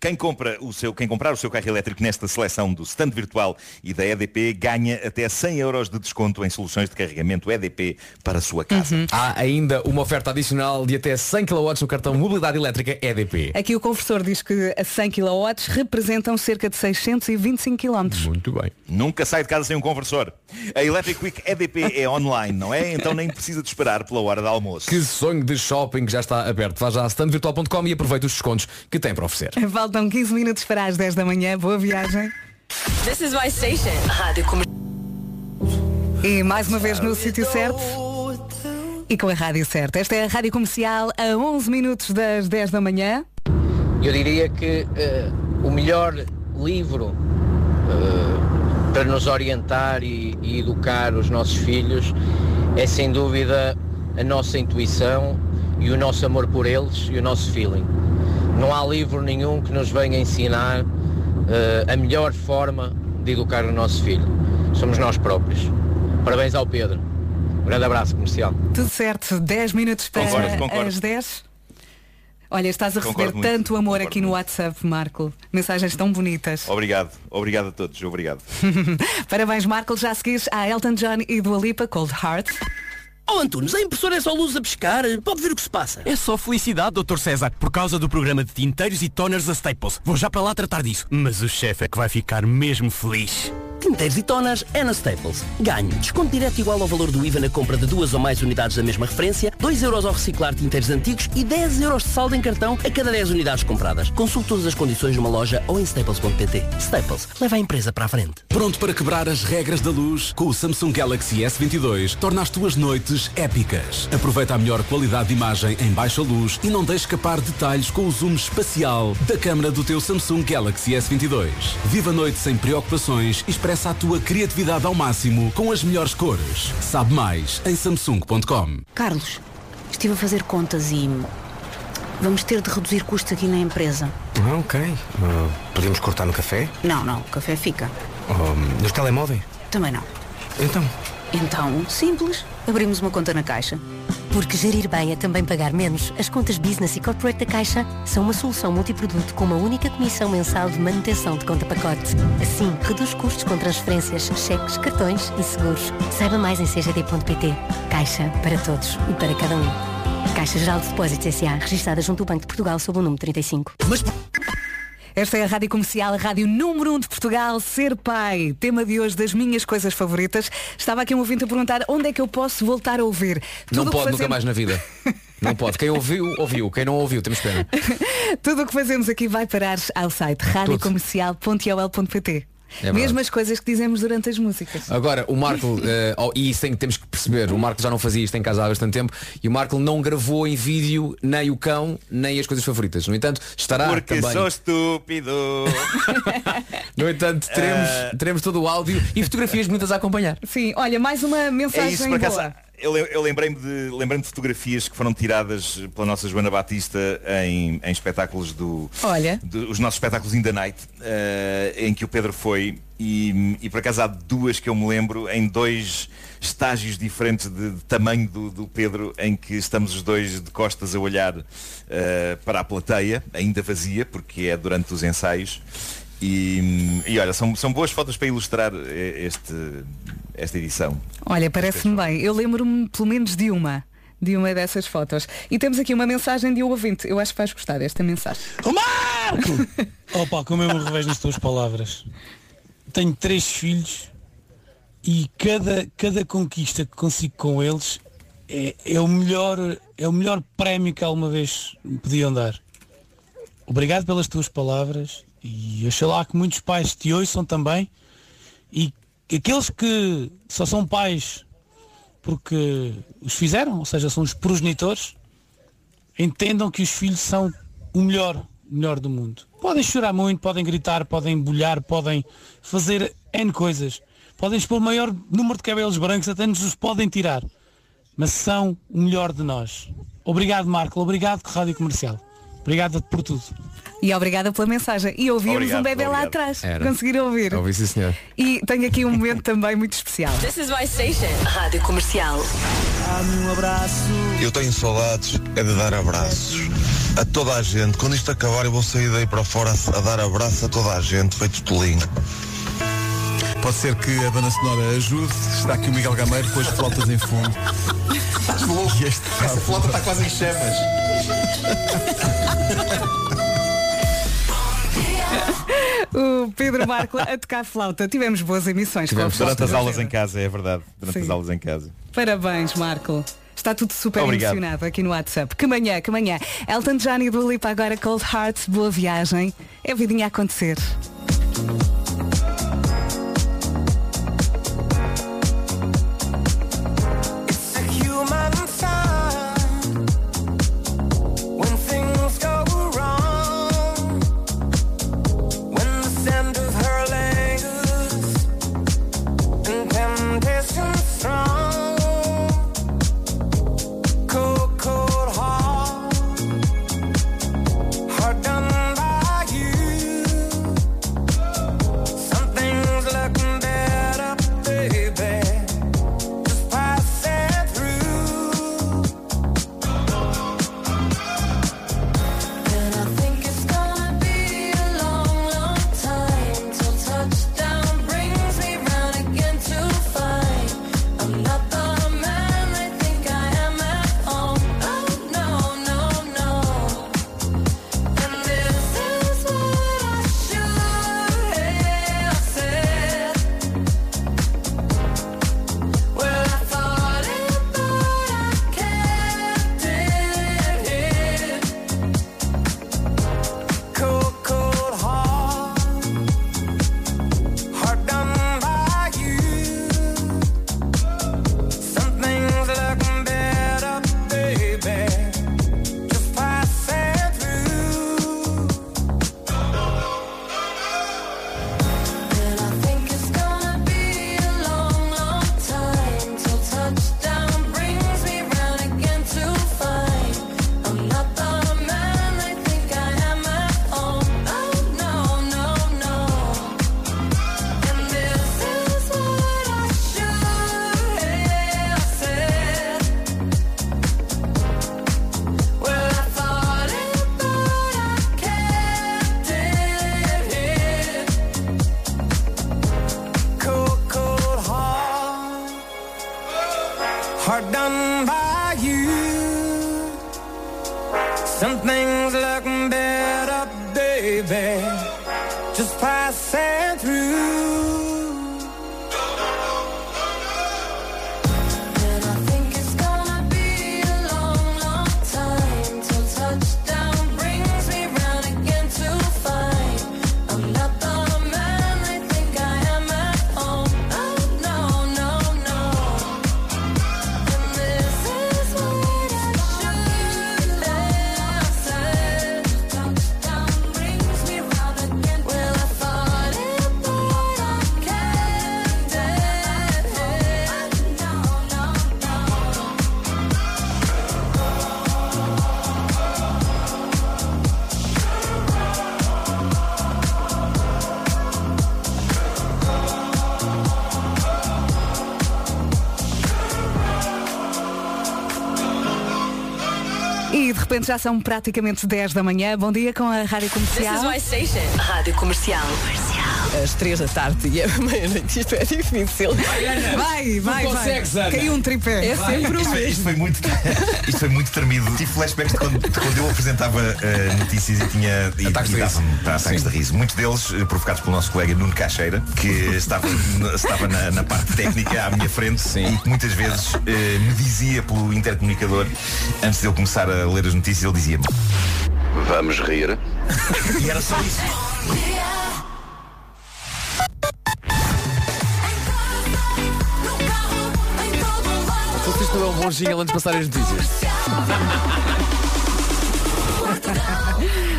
Quem, compra o seu, quem comprar o seu carro elétrico nesta seleção do stand virtual e da EDP ganha até 100 euros de desconto em soluções de carregamento EDP para a sua casa. Há ainda uma oferta adicional de até 100 kW no cartão Mobilidade Elétrica EDP. Aqui o conversor diz que a 100 kW representam cerca de 625 km. Muito bem. Nunca sai de casa sem um conversor. A Electric Week EDP é online, não é? Então nem precisa de esperar pela hora de almoço. Que sonho de shopping já está aberto. Vá já a standvirtual.com e aproveite os descontos que tem para oferecer. Faltam 15 minutos para as 10 da manhã. Boa viagem. This is my station. Rádio. E mais uma vez no sítio certo. E com a rádio certa. Esta é a Rádio Comercial a 11 minutos das 10 da manhã. Eu diria que eh, o melhor livro eh, para nos orientar e, e educar os nossos filhos é sem dúvida a nossa intuição e o nosso amor por eles e o nosso feeling. Não há livro nenhum que nos venha ensinar eh, a melhor forma de educar o nosso filho. Somos nós próprios. Parabéns ao Pedro. Um grande abraço comercial. Tudo certo, 10 minutos para Concordo, concordo. as 10. Olha, estás a receber Concordo muito, tanto amor aqui no WhatsApp, Marco. Mensagens tão bonitas. Obrigado, obrigado a todos, obrigado. Parabéns, Marco. Já seguires a Elton John e Dua Lipa, Cold Heart. Oh Antunes, a impressora é só luz a pescar. Pode ver o que se passa. É só felicidade, Dr. César, por causa do programa de tinteiros e toners da Staples. Vou já para lá tratar disso. Mas o chefe é que vai ficar mesmo feliz. Tinteiros e toners é na Staples. Ganho. Desconto direto igual ao valor do IVA na compra de duas ou mais unidades da mesma referência, 2 euros ao reciclar tinteiros antigos e 10 euros de saldo em cartão a cada 10 unidades compradas. Consulte todas as condições numa loja ou em staples.pt. Staples. Leva a empresa para a frente. Pronto para quebrar as regras da luz? Com o Samsung Galaxy S22, torna as tuas noites épicas. Aproveita a melhor qualidade de imagem em baixa luz e não deixe escapar detalhes com o zoom espacial da câmara do teu Samsung Galaxy S22. Viva a noite sem preocupações e expressa a tua criatividade ao máximo com as melhores cores. Sabe mais em samsung.com. Carlos, estive a fazer contas e vamos ter de reduzir custos aqui na empresa. Ah, ok. Ah, podemos cortar no café? Não, não, o café fica. Ou nos telemóveis? Também não. Então? Então, simples. Abrimos uma conta na Caixa. Porque gerir bem é também pagar menos. As contas Business e Corporate da Caixa são uma solução multiproduto com uma única comissão mensal de manutenção de conta pacote. Assim, reduz custos com transferências, cheques, cartões e seguros. Saiba mais em cgd.pt. Caixa, para todos e para cada um. Caixa Geral de Depósitos S.A. registrada junto ao Banco de Portugal sob o número 35. Esta é a Rádio Comercial, a Rádio número 1 um de Portugal, Ser Pai. Tema de hoje das minhas coisas favoritas. Estava aqui um ouvinte a perguntar onde é que eu posso voltar a ouvir. Não Tudo o que pode nunca fazemos- mais na vida. Não pode. Quem ouviu, ouviu. Quem não ouviu, temos pena. Tudo o que fazemos aqui vai parar ao site radiocomercial.ol.pt. É Mesmo as coisas que dizemos durante as músicas. Agora, o Marco, eh, oh, e isso tem, temos que perceber, o Marco já não fazia isto em casa há bastante tempo, e o Marco não gravou em vídeo nem o cão, nem as coisas favoritas. No entanto, estará Porque também. sou estúpido. No entanto, teremos, teremos todo o áudio e fotografias bonitas a acompanhar. Sim, olha, mais uma É mensagem isso, por acaso. Eu, eu lembrei-me de, lembrei de fotografias que foram tiradas pela nossa Joana Batista em, em espetáculos do. Olha. do- os nossos espetáculos In the Night, eh, em que o Pedro foi, e, e por acaso há duas que eu me lembro, em dois estágios diferentes de, de tamanho do, do Pedro, em que estamos os dois de costas a olhar eh, para a plateia, ainda vazia, porque é durante os ensaios. E, e olha, são, são boas fotos para ilustrar eh, este, esta edição. Olha, parece-me bem. Eu lembro-me pelo menos de uma. De uma dessas fotos. E temos aqui uma mensagem de um ouvinte. Eu acho que vais gostar desta mensagem. Ô Marco! Opa, como eu me revejo nas tuas palavras. Tenho três filhos e cada, cada conquista que consigo com eles é, é o melhor, é o melhor prémio que alguma vez me podiam dar. Obrigado pelas tuas palavras e oxalá que muitos pais te ouçam também e que aqueles que só são pais porque os fizeram, ou seja, são os progenitores, entendam que os filhos são o melhor, melhor do mundo. Podem chorar muito, podem gritar, podem bolhar, podem fazer N coisas. Podem expor o maior número de cabelos brancos, até nos os podem tirar. Mas são o melhor de nós. Obrigado, Marco. Obrigado, Rádio Comercial. Obrigado por tudo. E obrigada pela mensagem. E ouvimos Obrigado, um bebê lá obrigado. atrás. Era. Conseguiram ouvir. Ouvi sim, senhor. E tenho aqui um momento também muito especial. This is my station. Rádio Comercial. Dá-me um abraço. Eu tenho saudades, é de dar abraços a toda a gente. Quando isto acabar eu vou sair daí para fora a, dar abraço a toda a gente, feito tolinho. Pode ser que a banda sonora ajude. Está aqui o Miguel Gameiro com as flautas em fundo. Estás louco? E este Essa flauta está quase em chamas. O Pedro Marco a tocar flauta. Tivemos boas emissões a Durante as aulas em casa, é verdade. Durante Sim. as aulas em casa. Parabéns, Marco. Está tudo super Obrigado. emocionado aqui no WhatsApp. Que manhã, que manhã. Elton John e Dua Lipa agora Cold Heart, boa viagem. É vidinha a acontecer. Já são praticamente 10 da manhã. Bom dia com a Rádio Comercial. Rádio Comercial. Às três da tarde e à meia-noite. Isto é difícil. Vai, vai, vai. Caiu um tripé. É sempre o Isto foi, mesmo. isto foi muito, isto foi muito tremido. Tive flashbacks de quando, de quando eu apresentava eh, notícias e tinha e, Ataques de e para ataques de riso. Muitos deles eh, provocados pelo nosso colega Nuno Caixeira, que estava, estava na, na parte técnica à minha frente e que muitas vezes eh, me dizia pelo intercomunicador, antes de eu começar a ler as notícias, ele dizia-me Vamos rir. E era só isso. Jingle antes de passar as notícias.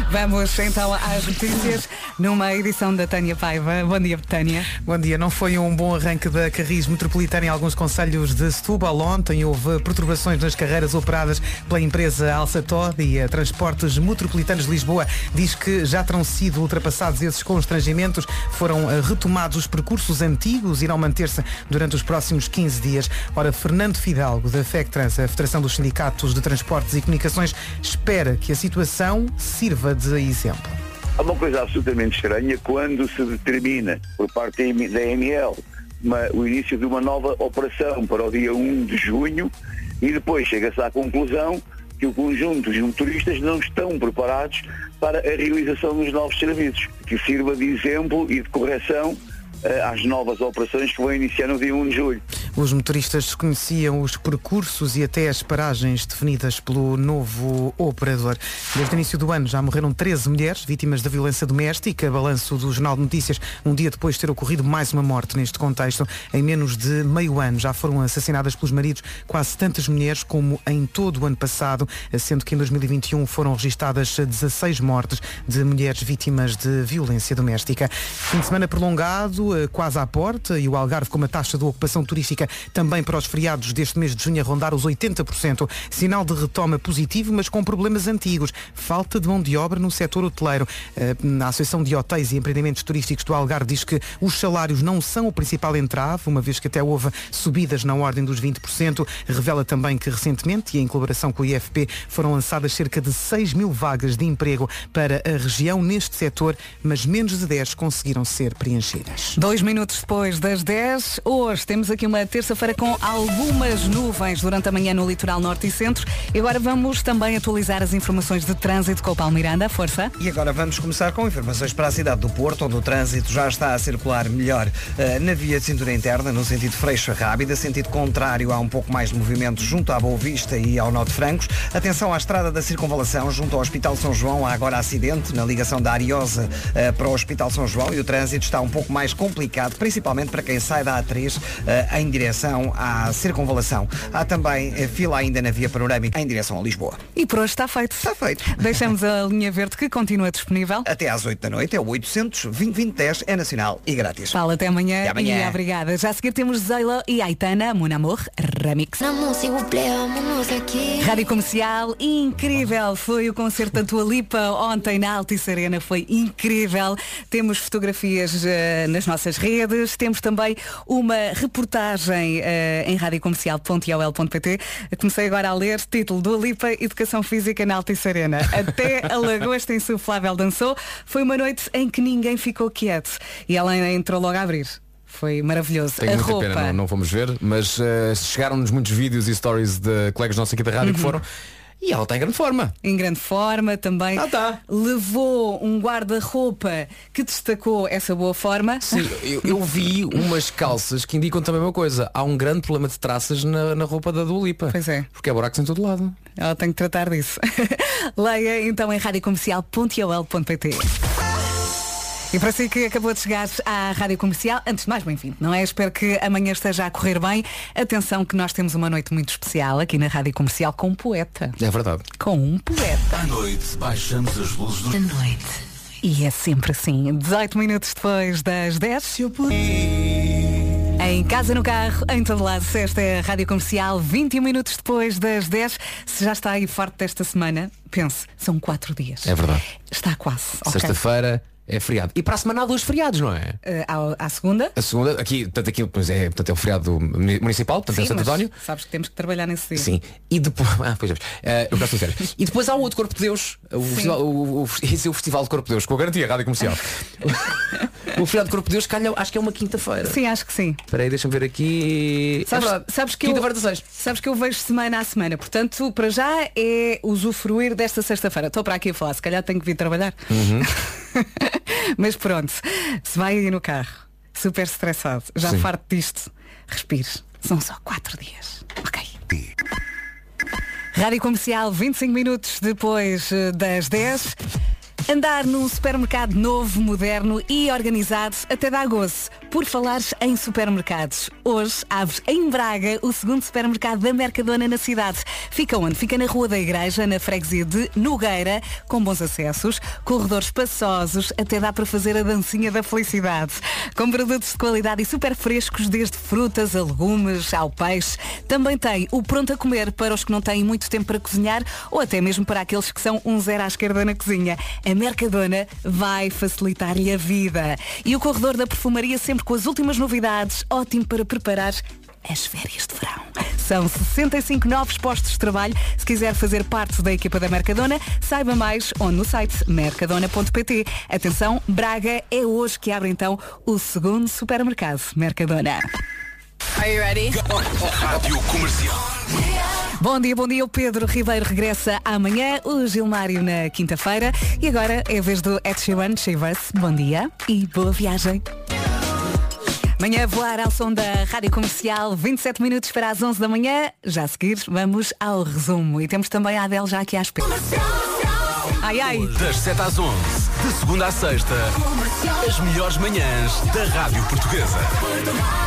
Vamos então às notícias numa edição da Tânia Paiva. Bom dia, Tânia. Bom dia. Não foi um bom arranque da Carris Metropolitana em alguns conselhos de Setúbal. Ontem houve perturbações nas carreiras operadas pela empresa Alça Todd e a Transportes Metropolitanos de Lisboa diz que já terão sido ultrapassados esses constrangimentos. Foram eh, retomados os percursos antigos e irão manter-se durante os próximos 15 dias. Ora, Fernando Fidalgo, da FECTRANS, a Federação dos Sindicatos de Transportes e Comunicações, espera que a situação sirva de exemplo. Há uma coisa absolutamente estranha quando se determina por parte da ML o início de uma nova operação para o dia 1 de junho e depois chega-se à conclusão que o conjunto dos motoristas não estão preparados para a realização dos novos serviços, que sirva de exemplo e de correção às novas operações que vão iniciar no dia 1 de julho. Os motoristas desconheciam os percursos e até as paragens definidas pelo novo operador. Desde o início do ano já morreram 13 mulheres vítimas da violência doméstica. Balanço do Jornal de Notícias, um dia depois de ter ocorrido mais uma morte neste contexto. Em menos de meio ano já foram assassinadas pelos maridos quase tantas mulheres como em todo o ano passado, sendo que em 2021 foram registadas 16 mortes de mulheres vítimas de violência doméstica. Fim de semana prolongado, eh, quase à porta, e o Algarve com uma taxa de ocupação turística também para os feriados deste mês de junho a rondar os 80%. Sinal de retoma positivo, mas com problemas antigos. Falta de mão de obra no setor hoteleiro. Eh, A Associação de Hotéis e Empreendimentos Turísticos do Algarve diz que os salários não são o principal entrave, uma vez que até houve subidas na ordem dos 20%. Revela também que recentemente, e em colaboração com o IFP, foram lançadas cerca de 6 mil vagas de emprego para a região neste setor, mas menos de 10 conseguiram ser preenchidas. Dois minutos depois das 10, hoje temos aqui uma terça-feira com algumas nuvens durante a manhã no litoral norte e centro. E agora vamos também atualizar as informações de trânsito com o Paulo Miranda. Força. E agora vamos começar com informações para a cidade do Porto, onde o trânsito já está a circular melhor eh, na via de cintura interna, no sentido Freixo Rábida, sentido contrário há um pouco mais de movimento junto à Boa Vista e ao Norte Francos. Atenção à estrada da circunvalação, junto ao Hospital São João, há agora acidente na ligação da Ariosa eh, para o Hospital São João e o trânsito está um pouco mais complicado, principalmente para quem sai da A3 eh, em direção à circunvalação. Há também eh, fila ainda na via panorâmica em direção a Lisboa. E por hoje está feito. Está feito. Deixamos a linha verde que continua disponível. Até às 8 da noite é o 800 2010 é nacional e grátis. Fala até amanhã, Até amanhã. e obrigada. Já a seguir temos Zayla e Aitana, Mon Amour, Remix. Rádio Comercial, incrível. Foi o concerto da Tua Lipa ontem na Altice Arena. Foi incrível. Temos fotografias eh, nas nossas redes. Temos também uma reportagem eh, em radiocomercial.iol.pt. Comecei agora a ler título do Lipa Educação Física na Altice Arena. Até a lagosta insuflável dançou. Foi uma noite em que ninguém ficou quieto. E ela entrou logo a abrir. Foi maravilhoso. Tenho a muita roupa. pena, não, não fomos ver, mas eh, chegaram-nos muitos vídeos e stories de colegas nossos aqui da rádio que Uhum. foram. E ela está em grande forma. Em grande forma também. Ah, tá. Levou um guarda-roupa que destacou essa boa forma. Sim, eu, eu vi umas calças que indicam também uma coisa. Há um grande problema de traças na, na roupa da Dua Lipa. Pois é. Porque é buracos em todo lado. Ela tem que tratar disso. Leia então em radiocomercial.ol.pt e para si que acabou de chegar à Rádio Comercial, antes de mais bem-vindo, não é? Espero que amanhã esteja a correr bem. Atenção que nós temos uma noite muito especial aqui na Rádio Comercial com um poeta. É verdade. Com um poeta. À noite, baixamos as luzes do... Da noite. E é sempre assim. 18 minutos depois das 10. Se eu Em casa, no carro, em todo lado, se esta é a Rádio Comercial, 21 minutos depois das 10. Se já está aí farto desta semana, pense, são 4 dias. É verdade. Está quase. Sexta-feira é feriado. E para a semana há dois feriados, não é? Eh, à, à segunda? A segunda, aqui, portanto, aqui pois é, portanto, é o feriado muni- municipal, portanto é Sim, Santo mas António. Sabes que temos que trabalhar nesse dia. Sim. E depois. Ah, pois é. Eh, eu peço sério. E depois há o outro Corpo de Deus. O, festival, o, o, esse é o Festival de Corpo de Deus, com a garantia, Rádio Comercial. o feriado de Corpo de Deus calha, acho que é uma quinta-feira. Sim, acho que sim. Espera aí, deixa-me ver aqui. Sabes, é sabes que eu, Quinta-feira 16. sabes que eu vejo semana a semana, portanto, para já é usufruir desta sexta-feira. Estou para aqui a falar, se calhar tenho que vir trabalhar. Uhum. Mas pronto, se vai aí no carro, super estressado, já Sim. farto disto, respire. São só quatro dias. Ok. Rádio Comercial, 25 minutos depois eh, das 10. Andar num supermercado novo, moderno e organizado até dá gozo. Por falares em supermercados, hoje abre em Braga o segundo supermercado da Mercadona na cidade. Fica onde? Fica na Rua da Igreja, na freguesia de Nogueira, com bons acessos, corredores espaçosos, até dá para fazer a dancinha da felicidade. Com produtos de qualidade e super frescos, desde frutas a legumes ao peixe. Também tem o pronto a comer para os que não têm muito tempo para cozinhar ou até mesmo para aqueles que são um zero à esquerda na cozinha. A Mercadona vai facilitar-lhe a vida. E o corredor da perfumaria sempre com as últimas novidades, ótimo para preparar as férias de verão. São 65 novos postos de trabalho. Se quiser fazer parte da equipa da Mercadona, saiba mais onde no site mercadona.pt. Atenção, Braga é hoje que abre então o segundo supermercado Mercadona. Are you ready? Rádio Comercial. Bom dia, bom dia. O Pedro Ribeiro regressa amanhã, o Gilmário na quinta-feira. E agora é a vez do Ed Sheeran, Shivers. Bom dia e boa viagem. Manhã a voar ao som da Rádio Comercial, 27 minutos para as 11 da manhã. Já a seguir, vamos ao resumo. E temos também a Adele já aqui à espera. Ai, ai. Das 7 às 11, de segunda à sexta, as melhores manhãs da Rádio Portuguesa.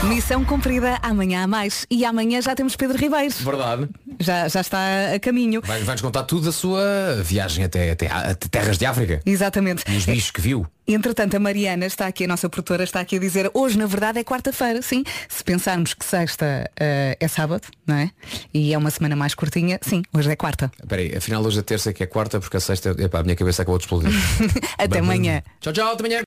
Missão cumprida, amanhã há mais. E amanhã já temos Pedro Ribeiro. Verdade. Já, já está a caminho. Vai- Vai-nos contar tudo da sua viagem até, até, até terras de África. Exatamente. E os bichos que viu. Entretanto, a Mariana está aqui, a nossa produtora está aqui a dizer hoje na verdade é quarta-feira, sim. Se pensarmos que sexta eh, é sábado, não é? E é uma semana mais curtinha, sim, hoje é quarta. Espera aí, afinal hoje é terça que é quarta porque a sexta, epá, a minha cabeça acabou de explodir. Até amanhã. Tchau, tchau, até amanhã.